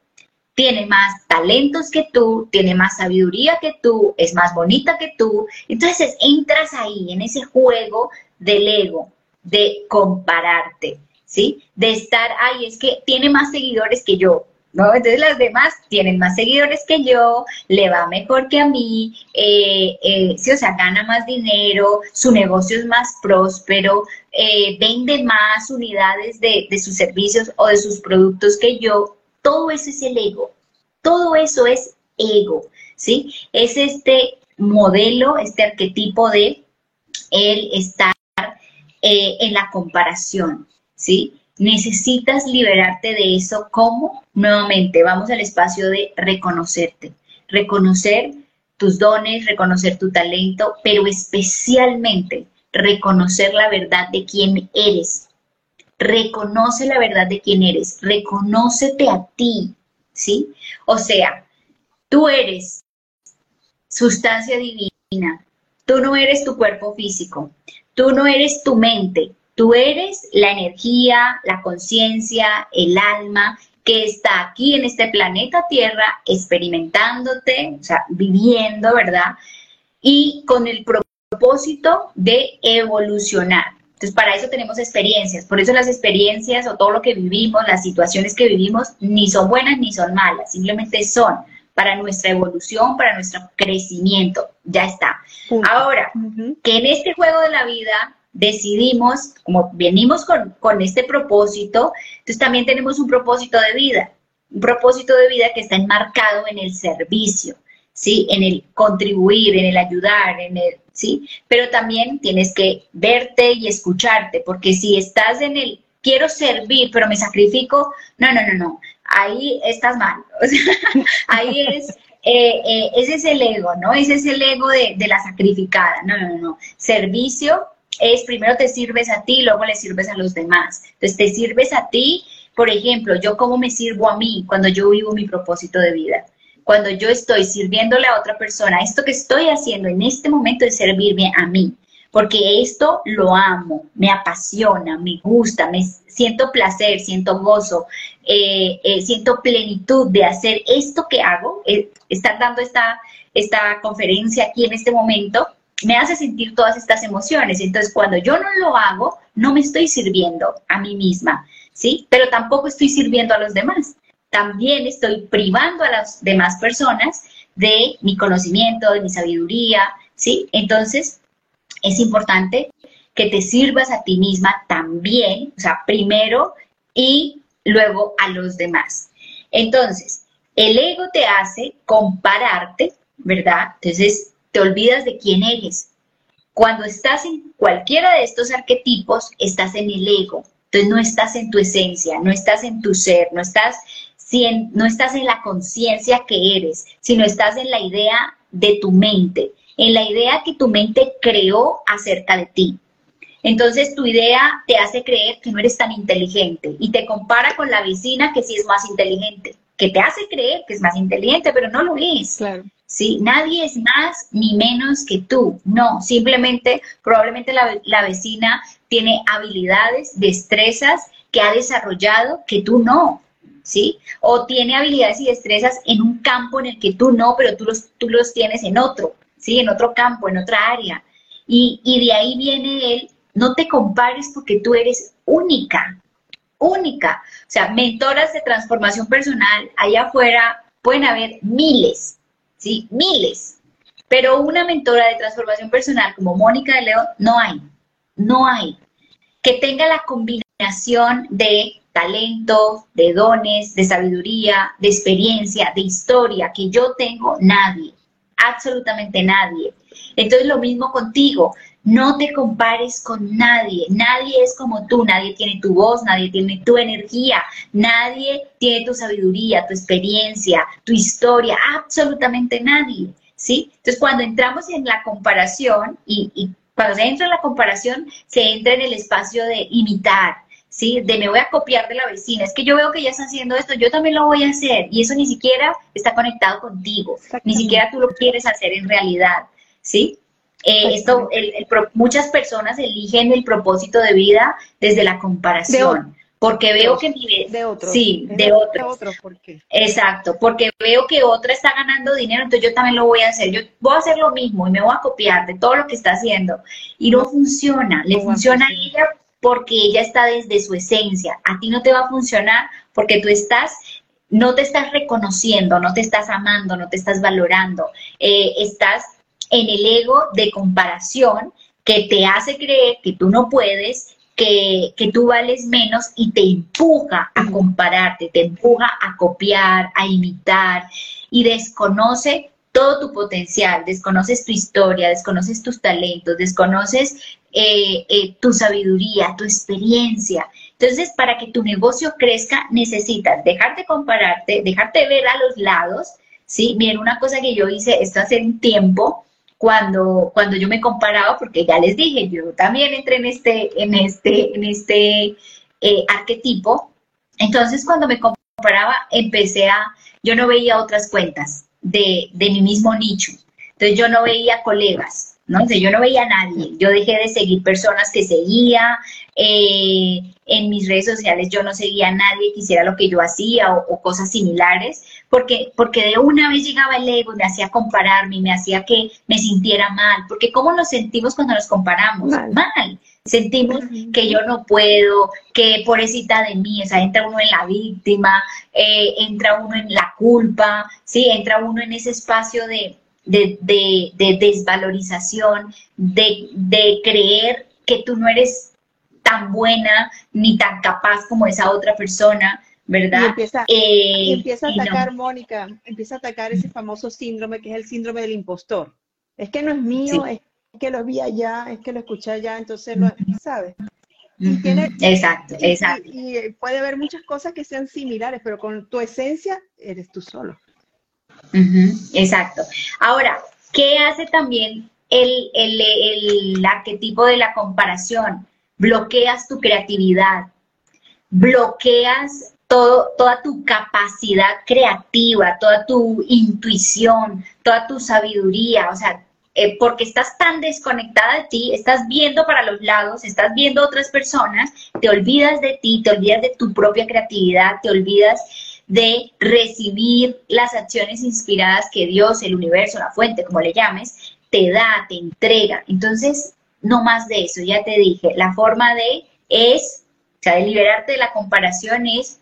tiene más talentos que tú, tiene más sabiduría que tú, es más bonita que tú, entonces entras ahí en ese juego del ego, de compararte. ¿sí? De estar, ay, es que tiene más seguidores que yo, ¿no? Entonces las demás tienen más seguidores que yo, le va mejor que a mí, eh, eh, sí, o sea, gana más dinero, su negocio es más próspero, eh, vende más unidades de, de sus servicios o de sus productos que yo. Todo eso es el ego, todo eso es ego, ¿sí? Es este modelo, este arquetipo de el estar en la comparación, ¿sí? Necesitas liberarte de eso. ¿Cómo? Nuevamente, vamos al espacio de reconocerte. Reconocer tus dones, reconocer tu talento, pero especialmente reconocer la verdad de quién eres. Reconoce la verdad de quién eres, reconócete a ti, ¿sí? O sea, tú eres sustancia divina, tú no eres tu cuerpo físico, tú no eres tu mente, tú eres la energía, la conciencia, el alma que está aquí en este planeta Tierra experimentándote, o sea, viviendo, ¿verdad? Y con el propósito de evolucionar. Entonces, para eso tenemos experiencias. Por eso las experiencias o todo lo que vivimos, las situaciones que vivimos, ni son buenas ni son malas, simplemente son para nuestra evolución, para nuestro crecimiento. Ya está. Ahora, que en este juego de la vida decidimos, como venimos con, con este propósito, entonces también tenemos un propósito de vida, un propósito de vida que está enmarcado en el servicio. ¿sí? En el contribuir, en el ayudar, en el, ¿sí? Pero también tienes que verte y escucharte, porque si estás en el quiero servir, pero me sacrifico, no, no, no, no, ahí estás mal. ahí es, eh, eh, ese es el ego, ¿no? Ese es el ego de, de la sacrificada. No, no, no. Servicio es primero te sirves a ti, luego le sirves a los demás. Entonces te sirves a ti, por ejemplo, yo cómo me sirvo a mí cuando yo vivo mi propósito de vida cuando yo estoy sirviéndole a otra persona, esto que estoy haciendo en este momento es servirme a mí, porque esto lo amo, me apasiona, me gusta, me siento placer, siento gozo, eh, eh, siento plenitud de hacer esto que hago, eh, estar dando esta, esta conferencia aquí en este momento, me hace sentir todas estas emociones. Entonces, cuando yo no lo hago, no me estoy sirviendo a mí misma, ¿sí? Pero tampoco estoy sirviendo a los demás también estoy privando a las demás personas de mi conocimiento, de mi sabiduría, ¿sí? Entonces, es importante que te sirvas a ti misma también, o sea, primero y luego a los demás. Entonces, el ego te hace compararte, ¿verdad? Entonces, te olvidas de quién eres. Cuando estás en cualquiera de estos arquetipos, estás en el ego. Entonces, no estás en tu esencia, no estás en tu ser, no estás no estás en la conciencia que eres, sino estás en la idea de tu mente, en la idea que tu mente creó acerca de ti. Entonces tu idea te hace creer que no eres tan inteligente y te compara con la vecina que sí es más inteligente, que te hace creer que es más inteligente, pero no lo es. Claro. ¿sí? Nadie es más ni menos que tú. No, simplemente probablemente la, la vecina tiene habilidades, destrezas que ha desarrollado que tú no. ¿sí? O tiene habilidades y destrezas en un campo en el que tú no, pero tú los, tú los tienes en otro, ¿sí? En otro campo, en otra área. Y, y de ahí viene él, no te compares porque tú eres única, única. O sea, mentoras de transformación personal, allá afuera pueden haber miles, ¿sí? Miles. Pero una mentora de transformación personal como Mónica de León, no hay, no hay. Que tenga la combinación de talento, de dones, de sabiduría, de experiencia, de historia que yo tengo, nadie, absolutamente nadie. Entonces lo mismo contigo, no te compares con nadie, nadie es como tú, nadie tiene tu voz, nadie tiene tu energía, nadie tiene tu sabiduría, tu experiencia, tu historia, absolutamente nadie, ¿sí? Entonces cuando entramos en la comparación y, y cuando se entra en la comparación, se entra en el espacio de imitar, ¿sí? De me voy a copiar de la vecina, es que yo veo que ella está haciendo esto, yo también lo voy a hacer, y eso ni siquiera está conectado contigo, ni siquiera tú lo quieres hacer en realidad, ¿sí? Eh, esto, muchas personas eligen el propósito de vida desde la comparación. porque veo que mi de otro. sí de, otro, otro ¿por qué? exacto porque veo que otra está ganando dinero entonces yo también lo voy a hacer. Yo voy a hacer lo mismo y me voy a copiar de todo lo que está haciendo. Y no, funciona le funciona a ella porque ella está desde su esencia. A ti no te va a funcionar porque tú estás, no te estás reconociendo, no te estás amando, no te estás valorando. Eh, estás en el ego de comparación que te hace creer que tú no puedes, que, que, tú vales menos y te empuja a compararte, te empuja a copiar, a imitar y desconoce todo tu potencial, desconoces tu historia, desconoces tus talentos, desconoces eh, eh, tu sabiduría, tu experiencia. Entonces, para que tu negocio crezca, necesitas dejarte compararte, dejarte ver a los lados, ¿sí? Miren, una cosa que yo hice esto hace un tiempo, cuando, cuando yo me comparaba, porque ya les dije, yo también entré en este, en este, en este eh, arquetipo, entonces cuando me comparaba, empecé a, yo no veía otras cuentas de, de mi mismo nicho, entonces yo no veía colegas, ¿no? yo no veía a nadie, yo dejé de seguir personas que seguía, eh, en mis redes sociales yo no seguía a nadie que hiciera lo que yo hacía o, cosas similares, porque, porque de una vez llegaba el ego me hacía compararme, me hacía que me sintiera mal, porque ¿cómo nos sentimos cuando nos comparamos? Mal. Sentimos que yo no puedo, que pobrecita de mí, o sea, entra uno en la víctima, eh, entra uno en la culpa, ¿sí? Entra uno en ese espacio de, de, de, desvalorización, de, de creer que tú no eres tan buena ni tan capaz como esa otra persona, ¿verdad? Y empieza, eh, empieza a atacar, Mónica, empieza a atacar ese famoso síndrome que es el síndrome del impostor. Es que no es mío, es que lo vi allá, es que lo escuché allá, entonces, lo, ¿sabes? exacto, exacto. Y, puede haber muchas cosas que sean similares, pero con tu esencia eres tú solo. Exacto. Ahora, ¿qué hace también el, el, el arquetipo de la comparación? bloqueas tu creatividad, bloqueas todo, toda tu capacidad creativa, toda tu intuición, toda tu sabiduría, o sea, eh, porque estás tan desconectada de ti, estás viendo para los lados, estás viendo otras personas, te olvidas de ti, te olvidas de tu propia creatividad, te olvidas de recibir las acciones inspiradas que Dios, el universo, la fuente, como le llames, te da, te entrega. Entonces, no más de eso, ya te dije, la forma de es, sea, de liberarte de la comparación es,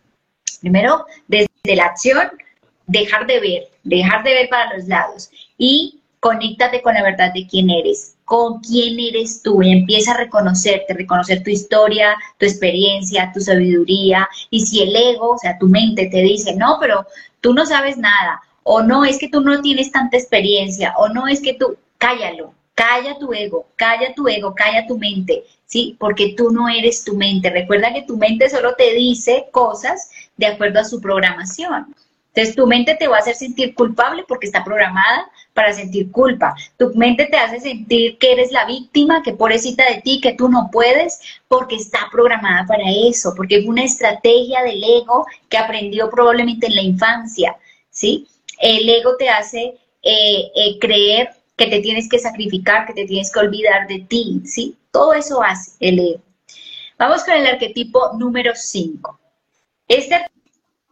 primero, desde la acción, dejar de ver, dejar de ver para los lados y conéctate con la verdad de quién eres, con quién eres tú y empieza a reconocerte, reconocer tu historia, tu experiencia, tu sabiduría y si el ego, o sea, tu mente te dice, no, pero tú no sabes nada, o no, es que tú no tienes tanta experiencia, o no, es que tú, cállalo, Calla tu ego, calla tu ego, calla tu mente, ¿sí? Porque tú no eres tu mente. Recuerda que tu mente solo te dice cosas de acuerdo a su programación. Entonces tu mente te va a hacer sentir culpable porque está programada para sentir culpa. Tu mente te hace sentir que eres la víctima, que pobrecita de ti, que tú no puedes, porque está programada para eso, porque es una estrategia del ego que aprendió probablemente en la infancia, ¿sí? El ego te hace eh, eh, creer que te tienes que sacrificar, que te tienes que olvidar de ti, ¿sí? Todo eso hace el ego. Vamos con el arquetipo número 5. Este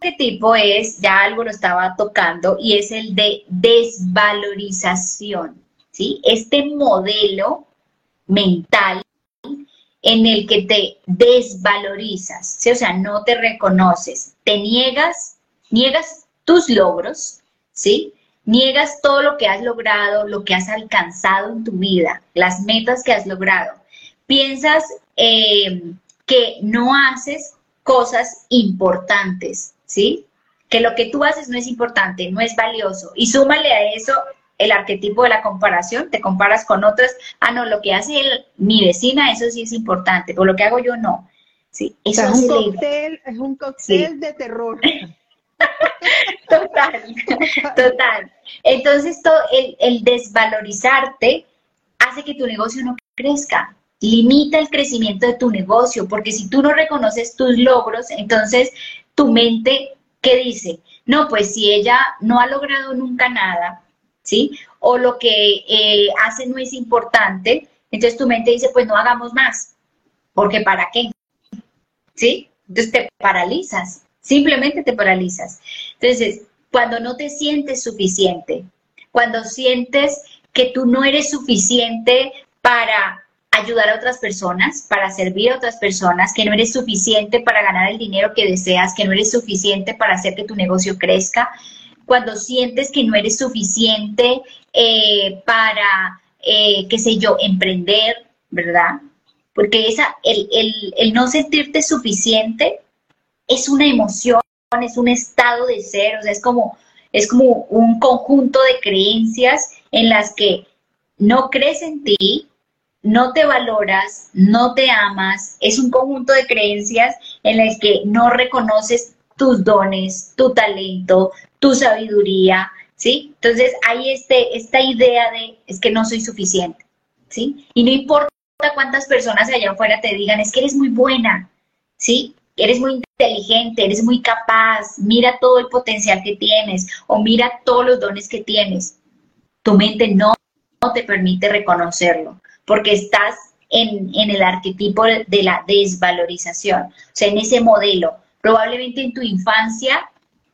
arquetipo es, ya algo lo estaba tocando, y es el de desvalorización, ¿sí? Este modelo mental en el que te desvalorizas, ¿sí? o sea, no te reconoces, te niegas, niegas tus logros, ¿sí? Niegas todo lo que has logrado, lo que has alcanzado en tu vida, las metas que has logrado. Piensas eh, que no haces cosas importantes, ¿sí? Que lo que tú haces no es importante, no es valioso. Y súmale a eso el arquetipo de la comparación, te comparas con otras, ah, no, lo que hace mi vecina, eso sí es importante, pero lo que hago yo no. Sí, eso es, un cóctel, es un cóctel de terror. total, total. Entonces, todo el, desvalorizarte hace que tu negocio no crezca. Limita el crecimiento de tu negocio, porque si tú no reconoces tus logros, entonces tu mente, ¿qué dice? No, pues si ella no ha logrado nunca nada, ¿sí? O lo que eh, hace no es importante, entonces tu mente dice, pues no hagamos más, porque ¿para qué? ¿Sí? Entonces te paralizas simplemente te paralizas. Entonces, cuando no te sientes suficiente, cuando sientes que tú no eres suficiente para ayudar a otras personas, para servir a otras personas, que no eres suficiente para ganar el dinero que deseas, que no eres suficiente para hacer que tu negocio crezca, cuando sientes que no eres suficiente eh, para, eh, qué sé yo, emprender, ¿verdad? Porque esa, el, el, el no sentirte suficiente es una emoción, es un estado de ser, o sea, es como, es como un conjunto de creencias en las que no crees en ti, no te valoras, no te amas, es un conjunto de creencias en las que no reconoces tus dones, tu talento, tu sabiduría, ¿sí? Entonces hay este, esta idea de, es que no soy suficiente, ¿sí? Y no importa cuántas personas allá afuera te digan, es que eres muy buena, ¿sí? Eres muy inteligente, eres muy capaz, mira todo el potencial que tienes o mira todos los dones que tienes. Tu mente no, no te permite reconocerlo porque estás en, en, el arquetipo de la desvalorización, o sea, en ese modelo. Probablemente en tu infancia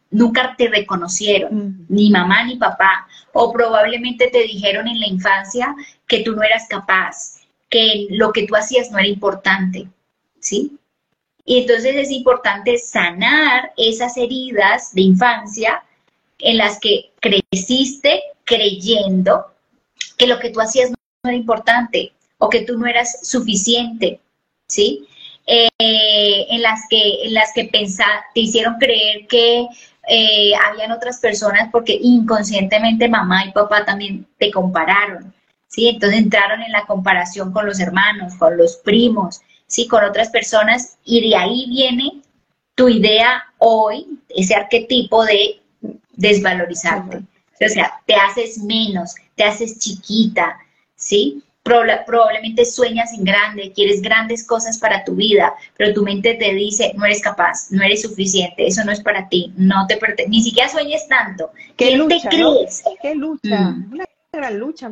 nunca te reconocieron, ni mamá ni papá, o probablemente te dijeron en la infancia que tú no eras capaz, que lo que tú hacías no era importante, ¿sí? Y entonces es importante sanar esas heridas de infancia en las que creciste creyendo que lo que tú hacías no era importante o que tú no eras suficiente, ¿sí? Eh, en las que, en las que te hicieron creer que eh, habían otras personas porque inconscientemente mamá y papá también te compararon, ¿sí? Entonces entraron en la comparación con los hermanos, con los primos, ¿sí? Con otras personas y de ahí viene tu idea hoy, ese arquetipo de desvalorizarte. O sea, te haces menos, te haces chiquita, ¿sí? probablemente sueñas en grande, quieres grandes cosas para tu vida, pero tu mente te dice, no eres capaz, no eres suficiente, eso no es para ti, no te pertenece, ni siquiera sueñes tanto. ¿Qué ¿Quién te crees? ¿Qué lucha? Mm. Una gran lucha,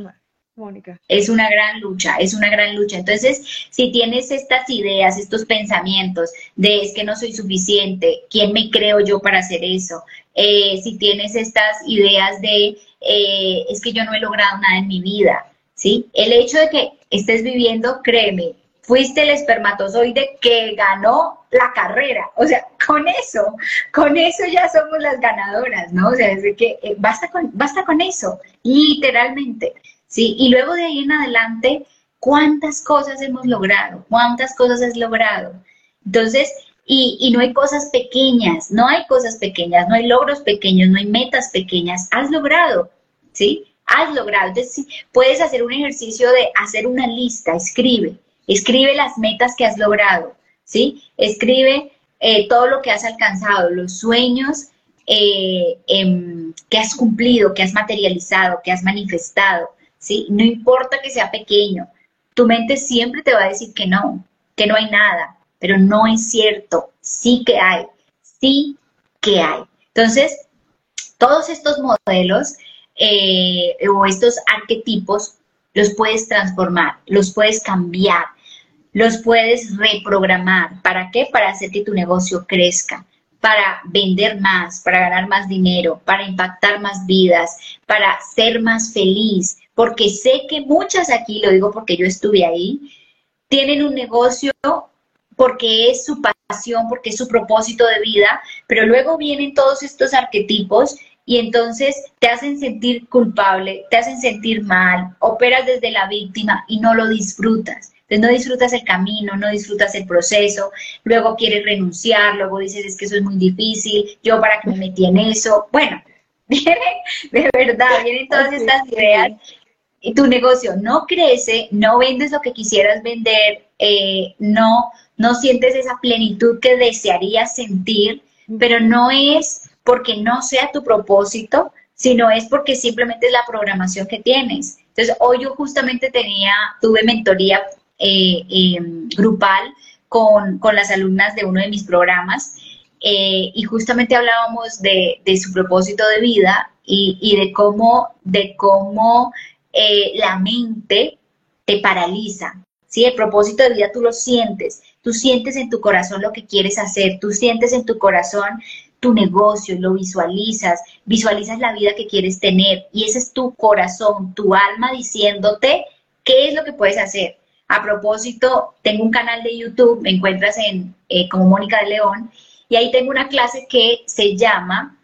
Mónica. Es una gran lucha, es una gran lucha. Entonces, si tienes estas ideas, estos pensamientos de es que no soy suficiente, ¿quién me creo yo para hacer eso? Eh, si tienes estas ideas de eh, es que yo no he logrado nada en mi vida, ¿sí? El hecho de que estés viviendo, créeme, fuiste el espermatozoide que ganó la carrera. O sea, con eso, con eso ya somos las ganadoras, ¿no? O sea, es que eh, basta, con, basta con eso, literalmente, ¿sí? Y luego de ahí en adelante, ¿cuántas cosas hemos logrado? ¿Cuántas cosas has logrado? Entonces, y, y no hay cosas pequeñas, no hay cosas pequeñas, no hay logros pequeños, no hay metas pequeñas, has logrado, ¿sí? Has logrado. Entonces, puedes hacer un ejercicio de hacer una lista, escribe, escribe las metas que has logrado, ¿sí? Escribe eh, todo lo que has alcanzado, los sueños eh, em, que has cumplido, que has materializado, que has manifestado, ¿sí? No importa que sea pequeño, tu mente siempre te va a decir que no, que no hay nada, pero no es cierto, sí que hay, sí que hay. Entonces, todos estos modelos eh, o estos arquetipos los puedes transformar, los puedes cambiar, los puedes reprogramar. ¿Para qué? Para hacer que tu negocio crezca, para vender más, para ganar más dinero, para impactar más vidas, para ser más feliz. Porque sé que muchas aquí, lo digo porque yo estuve ahí, tienen un negocio porque es su pasión, porque es su propósito de vida, pero luego vienen todos estos arquetipos y entonces te hacen sentir culpable, te hacen sentir mal, operas desde la víctima y no lo disfrutas. Entonces no disfrutas el camino, no disfrutas el proceso, luego quieres renunciar, luego dices es que eso es muy difícil, yo para qué me metí en eso. Bueno, viene, de verdad, vienen todas estas ideas y tu negocio no crece, no vendes lo que quisieras vender, eh, no, no sientes esa plenitud que desearías sentir, pero no es porque no sea tu propósito, sino es porque simplemente es la programación que tienes. Entonces, hoy yo justamente tenía, tuve mentoría eh, em, grupal con, las alumnas de uno de mis programas eh, y justamente hablábamos de, su propósito de vida y, de cómo, de cómo eh, la mente te paraliza. ¿sí? El propósito de vida tú lo sientes, tú sientes en tu corazón lo que quieres hacer, tú sientes en tu corazón tu negocio, lo visualizas, visualizas la vida que quieres tener y ese es tu corazón, tu alma diciéndote qué es lo que puedes hacer. A propósito, tengo un canal de YouTube, me encuentras en eh, como Mónica de León y ahí tengo una clase que se llama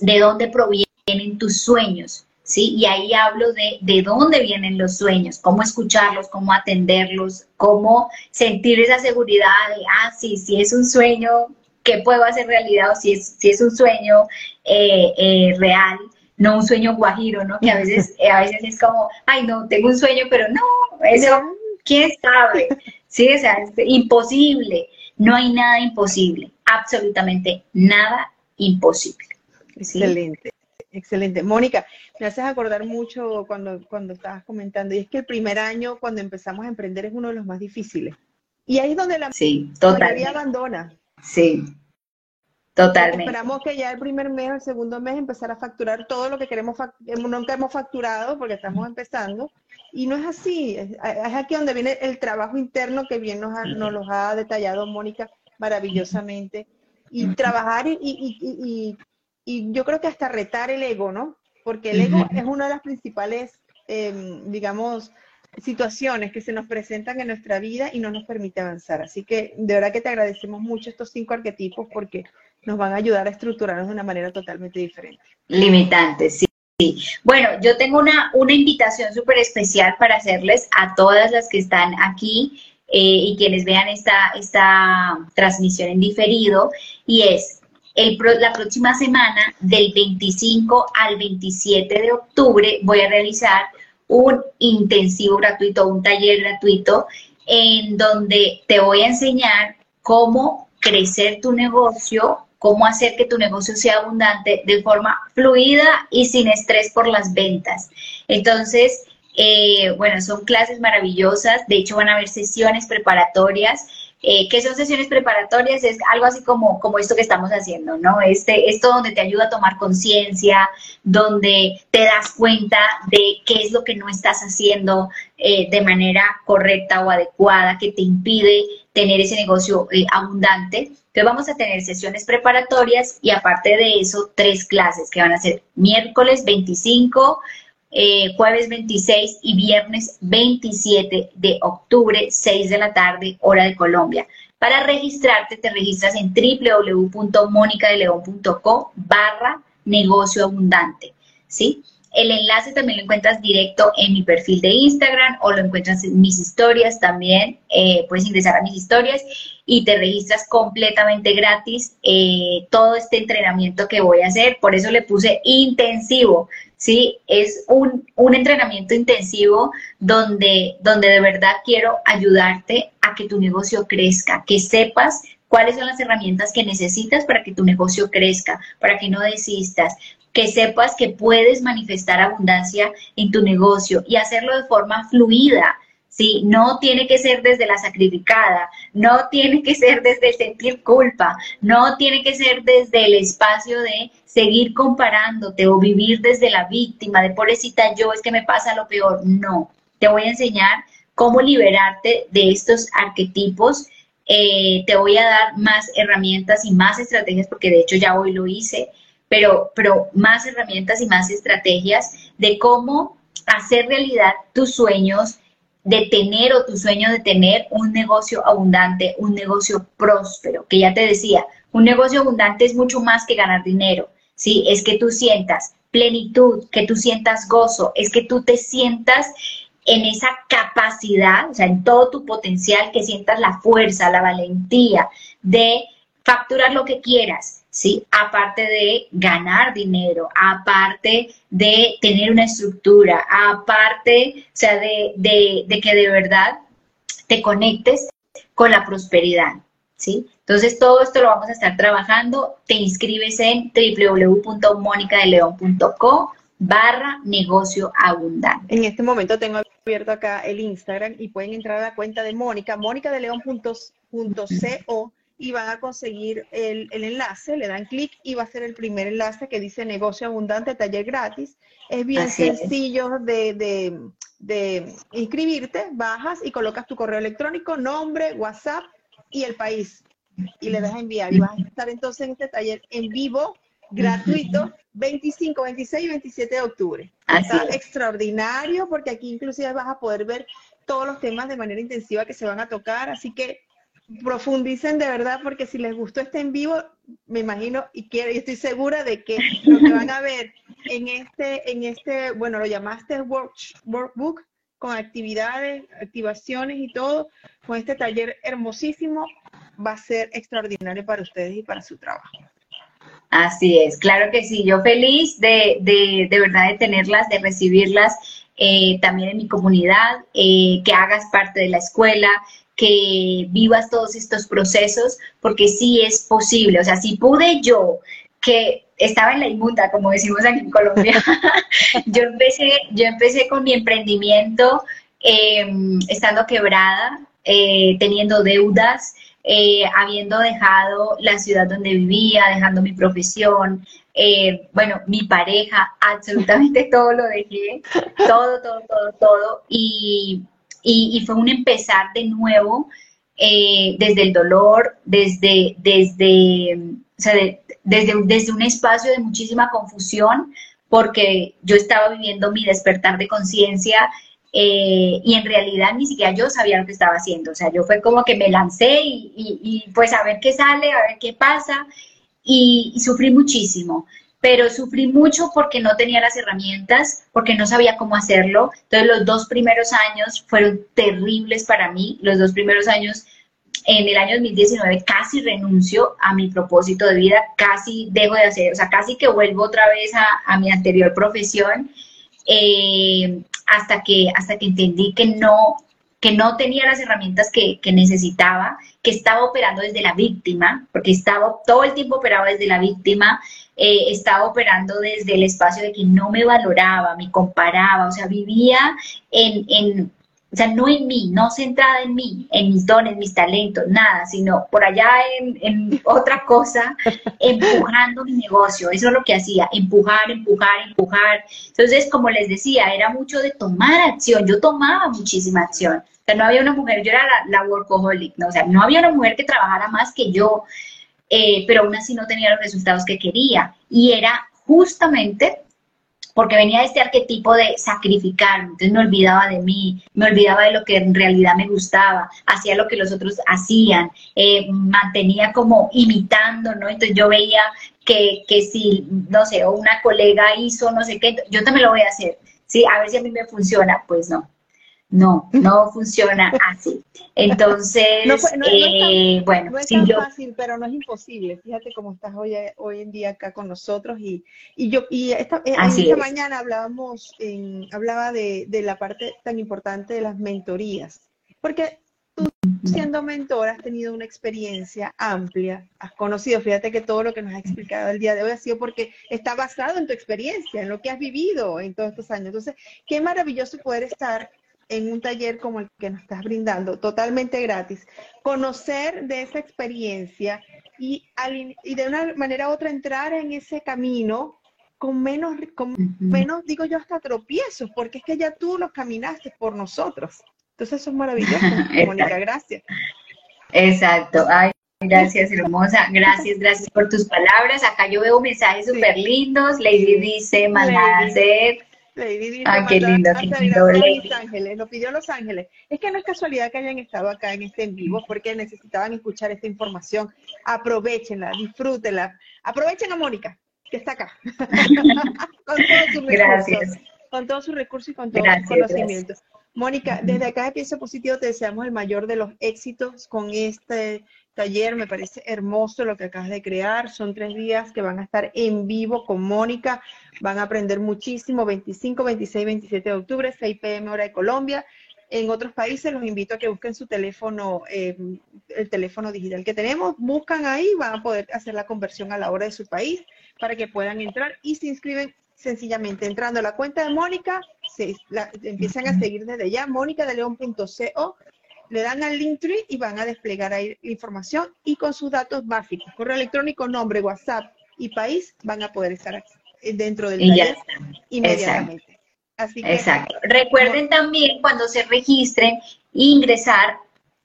¿De dónde provienen tus sueños? ¿Sí? Y ahí hablo de de dónde vienen los sueños, cómo escucharlos, cómo atenderlos, cómo sentir esa seguridad de, ah, sí, sí es un sueño, qué puedo hacer realidad o si es, si es un sueño eh, eh, real, no un sueño guajiro, ¿no? Que a veces, eh, a veces es como, ay, no, tengo un sueño, pero no, eso, ¿quién sabe? Sí, o sea, es imposible. No hay nada imposible, absolutamente nada imposible. Excelente. Excelente. Mónica, me haces acordar mucho cuando, cuando estabas comentando, y es que el primer año cuando empezamos a emprender es uno de los más difíciles. Y ahí es donde la sí, mayoría abandona. Sí, totalmente. Esperamos que ya el primer mes el segundo mes empezar a facturar todo lo que queremos, nunca hemos facturado porque estamos empezando. Y no es así, es, aquí donde viene el trabajo interno que bien nos, nos los ha detallado Mónica maravillosamente. Y trabajar y, y, y yo creo que hasta retar el ego, ¿no? Porque el ego es una de las principales, em, digamos, situaciones que se nos presentan en nuestra vida y no nos permite avanzar. Así que de verdad que te agradecemos mucho estos cinco arquetipos porque nos van a ayudar a estructurarnos de una manera totalmente diferente. Limitantes, sí. Bueno, yo tengo una, una invitación súper especial para hacerles a todas las que están aquí eh, y quienes vean esta, esta transmisión en diferido, y es la próxima semana, del 25 al 27 de octubre, voy a realizar un intensivo gratuito, un taller gratuito, en donde te voy a enseñar cómo crecer tu negocio, cómo hacer que tu negocio sea abundante de forma fluida y sin estrés por las ventas. Entonces, eh, bueno, son clases maravillosas, de hecho van a haber sesiones preparatorias eh, ¿Qué son sesiones preparatorias? Es algo así como, como esto que estamos haciendo, ¿no? Este, esto donde te ayuda a tomar conciencia, donde te das cuenta de qué es lo que no estás haciendo eh, de manera correcta o adecuada, que te impide tener ese negocio eh, abundante. Entonces vamos a tener sesiones preparatorias y aparte de eso, tres clases que van a ser miércoles 25, eh, jueves 26 y viernes 27 de octubre, 6 de la tarde, hora de Colombia. Para registrarte, te registras en www.monicadeleon.co barra negocio abundante, ¿sí? El enlace también lo encuentras directo en mi perfil de Instagram o lo encuentras en mis historias también. Eh, puedes ingresar a mis historias y te registras completamente gratis eh, todo este entrenamiento que voy a hacer. Por eso le puse intensivo. ¿sí? Es un, entrenamiento intensivo donde, donde de verdad quiero ayudarte a que tu negocio crezca, que sepas cuáles son las herramientas que necesitas para que tu negocio crezca, para que no desistas, que sepas que puedes manifestar abundancia en tu negocio y hacerlo de forma fluida, ¿sí? No tiene que ser desde la sacrificada, no tiene que ser desde sentir culpa, no tiene que ser desde el espacio de seguir comparándote o vivir desde la víctima, de pobrecita yo, es que me pasa lo peor. No, te voy a enseñar cómo liberarte de estos arquetipos. Eh, te voy a dar más herramientas y más estrategias, porque de hecho ya hoy lo hice, pero, pero más herramientas y más estrategias de cómo hacer realidad tus sueños, de tener o tu sueño de tener un negocio abundante, un negocio próspero, que ya te decía, un negocio abundante es mucho más que ganar dinero, ¿sí? Es que tú sientas plenitud, que tú sientas gozo, es que tú te sientas en esa capacidad, o sea, en todo tu potencial, que sientas la fuerza, la valentía de facturar lo que quieras, ¿sí? Aparte de ganar dinero, aparte de tener una estructura, aparte, o sea, de, que de verdad te conectes con la prosperidad, ¿sí? Entonces, todo esto lo vamos a estar trabajando. Te inscribes en www.monicadeleon.co barra negocio abundante. En este momento tengo abierto acá el Instagram y pueden entrar a la cuenta de Mónica, monicadeleon.co y van a conseguir el, enlace, le dan clic y va a ser el primer enlace que dice negocio abundante, taller gratis. Es bien sencillo de, de, inscribirte, bajas y colocas tu correo electrónico, nombre, WhatsApp y el país. Y le das a enviar. Y vas a estar entonces en este taller en vivo, gratuito, 25, 26 y 27 de octubre. Está extraordinario porque aquí inclusive vas a poder ver todos los temas de manera intensiva que se van a tocar. Así que profundicen de verdad, porque si les gustó este en vivo, me imagino y quiero, y estoy segura de que lo que van a ver en este, en este, bueno, lo llamaste workbook con actividades, activaciones y todo, con este taller hermosísimo, va a ser extraordinario para ustedes y para su trabajo. Así es, claro que sí, yo feliz de, de, de verdad de tenerlas, de recibirlas eh, también en mi comunidad, eh, que hagas parte de la escuela, que vivas todos estos procesos, porque sí es posible. O sea, si pude yo que estaba en la inmunda, como decimos aquí en Colombia. yo, empecé, yo empecé con mi emprendimiento em, estando quebrada, eh, teniendo deudas, eh, habiendo dejado la ciudad donde vivía, dejando mi profesión, eh, bueno, mi pareja, absolutamente todo lo dejé, todo, todo, todo, todo, y, y, fue un empezar de nuevo desde el dolor, desde, desde, o sea, desde, desde un espacio de muchísima confusión, porque yo estaba viviendo mi despertar de conciencia eh, y en realidad ni siquiera yo sabía lo que estaba haciendo. O sea, yo fue como que me lancé y, pues a ver qué sale, a ver qué pasa y, sufrí muchísimo. Pero sufrí mucho porque no tenía las herramientas, porque no sabía cómo hacerlo. Entonces los dos primeros años fueron terribles para mí. Los dos primeros años en el año 2019 casi renuncio a mi propósito de vida, casi dejo de hacer, o sea, casi que vuelvo otra vez a, mi anterior profesión, eh, hasta, que, hasta que entendí que no, que no tenía las herramientas que, necesitaba, que estaba operando desde la víctima, porque estaba todo el tiempo operaba desde la víctima, eh, estaba operando desde el espacio de que no me valoraba, me comparaba, o sea, vivía en o sea, no en mí, no centrada en mí, en mis dones, mis talentos, nada, sino por allá en, otra cosa, empujando mi negocio. Eso es lo que hacía, empujar, empujar, empujar. Entonces, como les decía, era mucho de tomar acción. Yo tomaba muchísima acción. O sea, no había una mujer, yo era la, workaholic, ¿no? O sea, no había una mujer que trabajara más que yo, eh, pero aún así no tenía los resultados que quería. Y era justamente porque venía de este arquetipo de sacrificarme, entonces me olvidaba de mí, me olvidaba de lo que en realidad me gustaba, hacía lo que los otros hacían, eh, mantenía como imitando, ¿no? Entonces yo veía que, que si, no sé, una colega hizo no sé qué, yo también lo voy a hacer, ¿sí? A ver si a mí me funciona, pues no, no, no funciona así. Entonces, eh, bueno, no es tan fácil, pero no es imposible. Fíjate cómo estás hoy, hoy en día acá con nosotros y, y yo y esta, eh, esta mañana hablábamos, en, hablaba de, de la parte tan importante de las mentorías, porque tú siendo mentor has tenido una experiencia amplia, has conocido, fíjate que todo lo que nos has explicado el día de hoy ha sido porque está basado en tu experiencia, en lo que has vivido en todos estos años. Entonces, qué maravilloso poder estar en un taller como el que nos estás brindando, totalmente gratis, conocer de esa experiencia y, y de una manera u otra entrar en ese camino con menos, con menos, digo yo, hasta tropiezos, porque es que ya tú los caminaste por nosotros. Entonces eso es maravilloso, Mónica, gracias. Exacto. Ay, gracias, hermosa. Gracias, gracias por tus palabras. Acá yo veo mensajes súper lindos. Lady dice, hacer Lady ah, qué lindo, qué lindo. Los Ángeles, lo pidió Los Ángeles. Es que no es casualidad que hayan estado acá en este en vivo porque necesitaban escuchar esta información. Aprovechenla, disfrútenla. Aprovechen a Mónica, que está acá. con todos sus recursos. Gracias. Con todos sus recursos y con todos sus conocimientos. Mónica, desde acá de Pienso Positivo te deseamos el mayor de los éxitos con este taller. Me parece hermoso lo que acabas de crear. Son tres días que van a estar en vivo con Mónica. Van a aprender muchísimo. 25, 26, 27 de octubre, 6 pm hora de Colombia. En otros países los invito a que busquen su teléfono, eh, el teléfono digital que tenemos. Buscan ahí, van a poder hacer la conversión a la hora de su país para que puedan entrar y se inscriben sencillamente entrando a la cuenta de Mónica, se empiezan a seguir desde ya, mónicadeleón.co, le dan al Linktree y van a desplegar ahí la información y con sus datos básicos, correo electrónico, nombre, WhatsApp y país, van a poder estar dentro del taller inmediatamente. Así que, Exacto. Recuerden también cuando se registren ingresar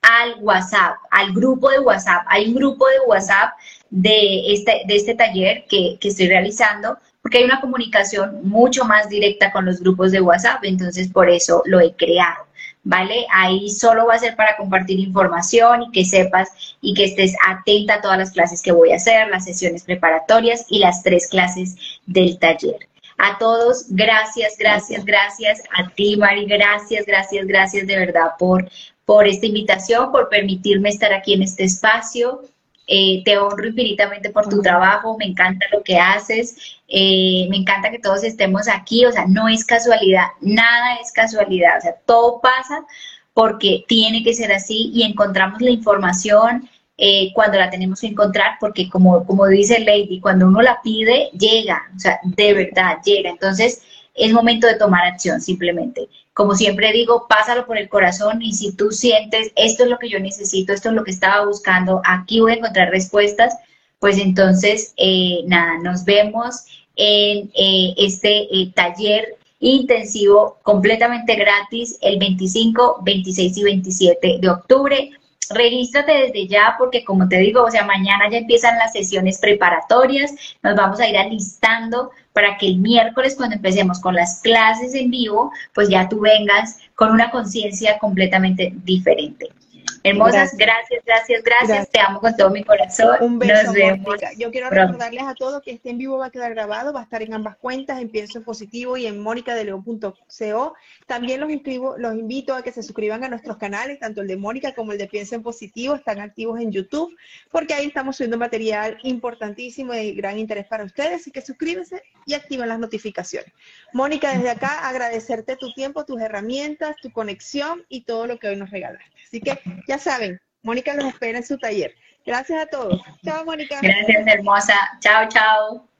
al WhatsApp, al grupo de WhatsApp. Hay un grupo de WhatsApp de este, de este taller que, que estoy realizando porque hay una comunicación mucho más directa con los grupos de WhatsApp, entonces por eso lo he creado. ¿Vale? Ahí solo va a ser para compartir información y que sepas y que estés atenta a todas las clases que voy a hacer, las sesiones preparatorias y las tres clases del taller. A todos, gracias, gracias, gracias. A ti, Mari, gracias, gracias, gracias de verdad por, por esta invitación, por permitirme estar aquí en este espacio. Eh, te honro infinitamente por tu trabajo, me encanta lo que haces, eh, me encanta que todos estemos aquí, o sea, no es casualidad, nada es casualidad, o sea, todo pasa porque tiene que ser así y encontramos la información eh, cuando la tenemos que encontrar, porque como, como dice Lady, cuando uno la pide, llega, o sea, de verdad llega. Entonces, es momento de tomar acción simplemente. Como siempre digo, pásalo por el corazón y si tú sientes, esto es lo que yo necesito, esto es lo que estaba buscando, aquí voy a encontrar respuestas, pues entonces, eh, nada, nos vemos en eh, este taller intensivo completamente gratis el 25, 26 y 27 de octubre regístrate desde ya porque como te digo, o sea, mañana ya empiezan las sesiones preparatorias, nos vamos a ir alistando para que el miércoles cuando empecemos con las clases en vivo, pues ya tú vengas con una conciencia completamente diferente. Hermosas, gracias, gracias, gracias, Te amo con todo mi corazón. Un beso. Nos vemos. Yo quiero recordarles a todos que este en vivo va a quedar grabado, va a estar en ambas cuentas, en Pienso en Positivo y en mónicadeleón.co. También los, inscribo, los invito a que se suscriban a nuestros canales, tanto el de Mónica como el de Pienso en Positivo, están activos en YouTube, porque ahí estamos subiendo material importantísimo y de gran interés para ustedes, así que suscríbanse y activen las notificaciones. Mónica, desde acá agradecerte tu tiempo, tus herramientas, tu conexión y todo lo que hoy nos regalaste. Así que ya saben, Mónica los espera en su taller. Gracias a todos. Chao, Mónica. Gracias, hermosa. Chao, chao.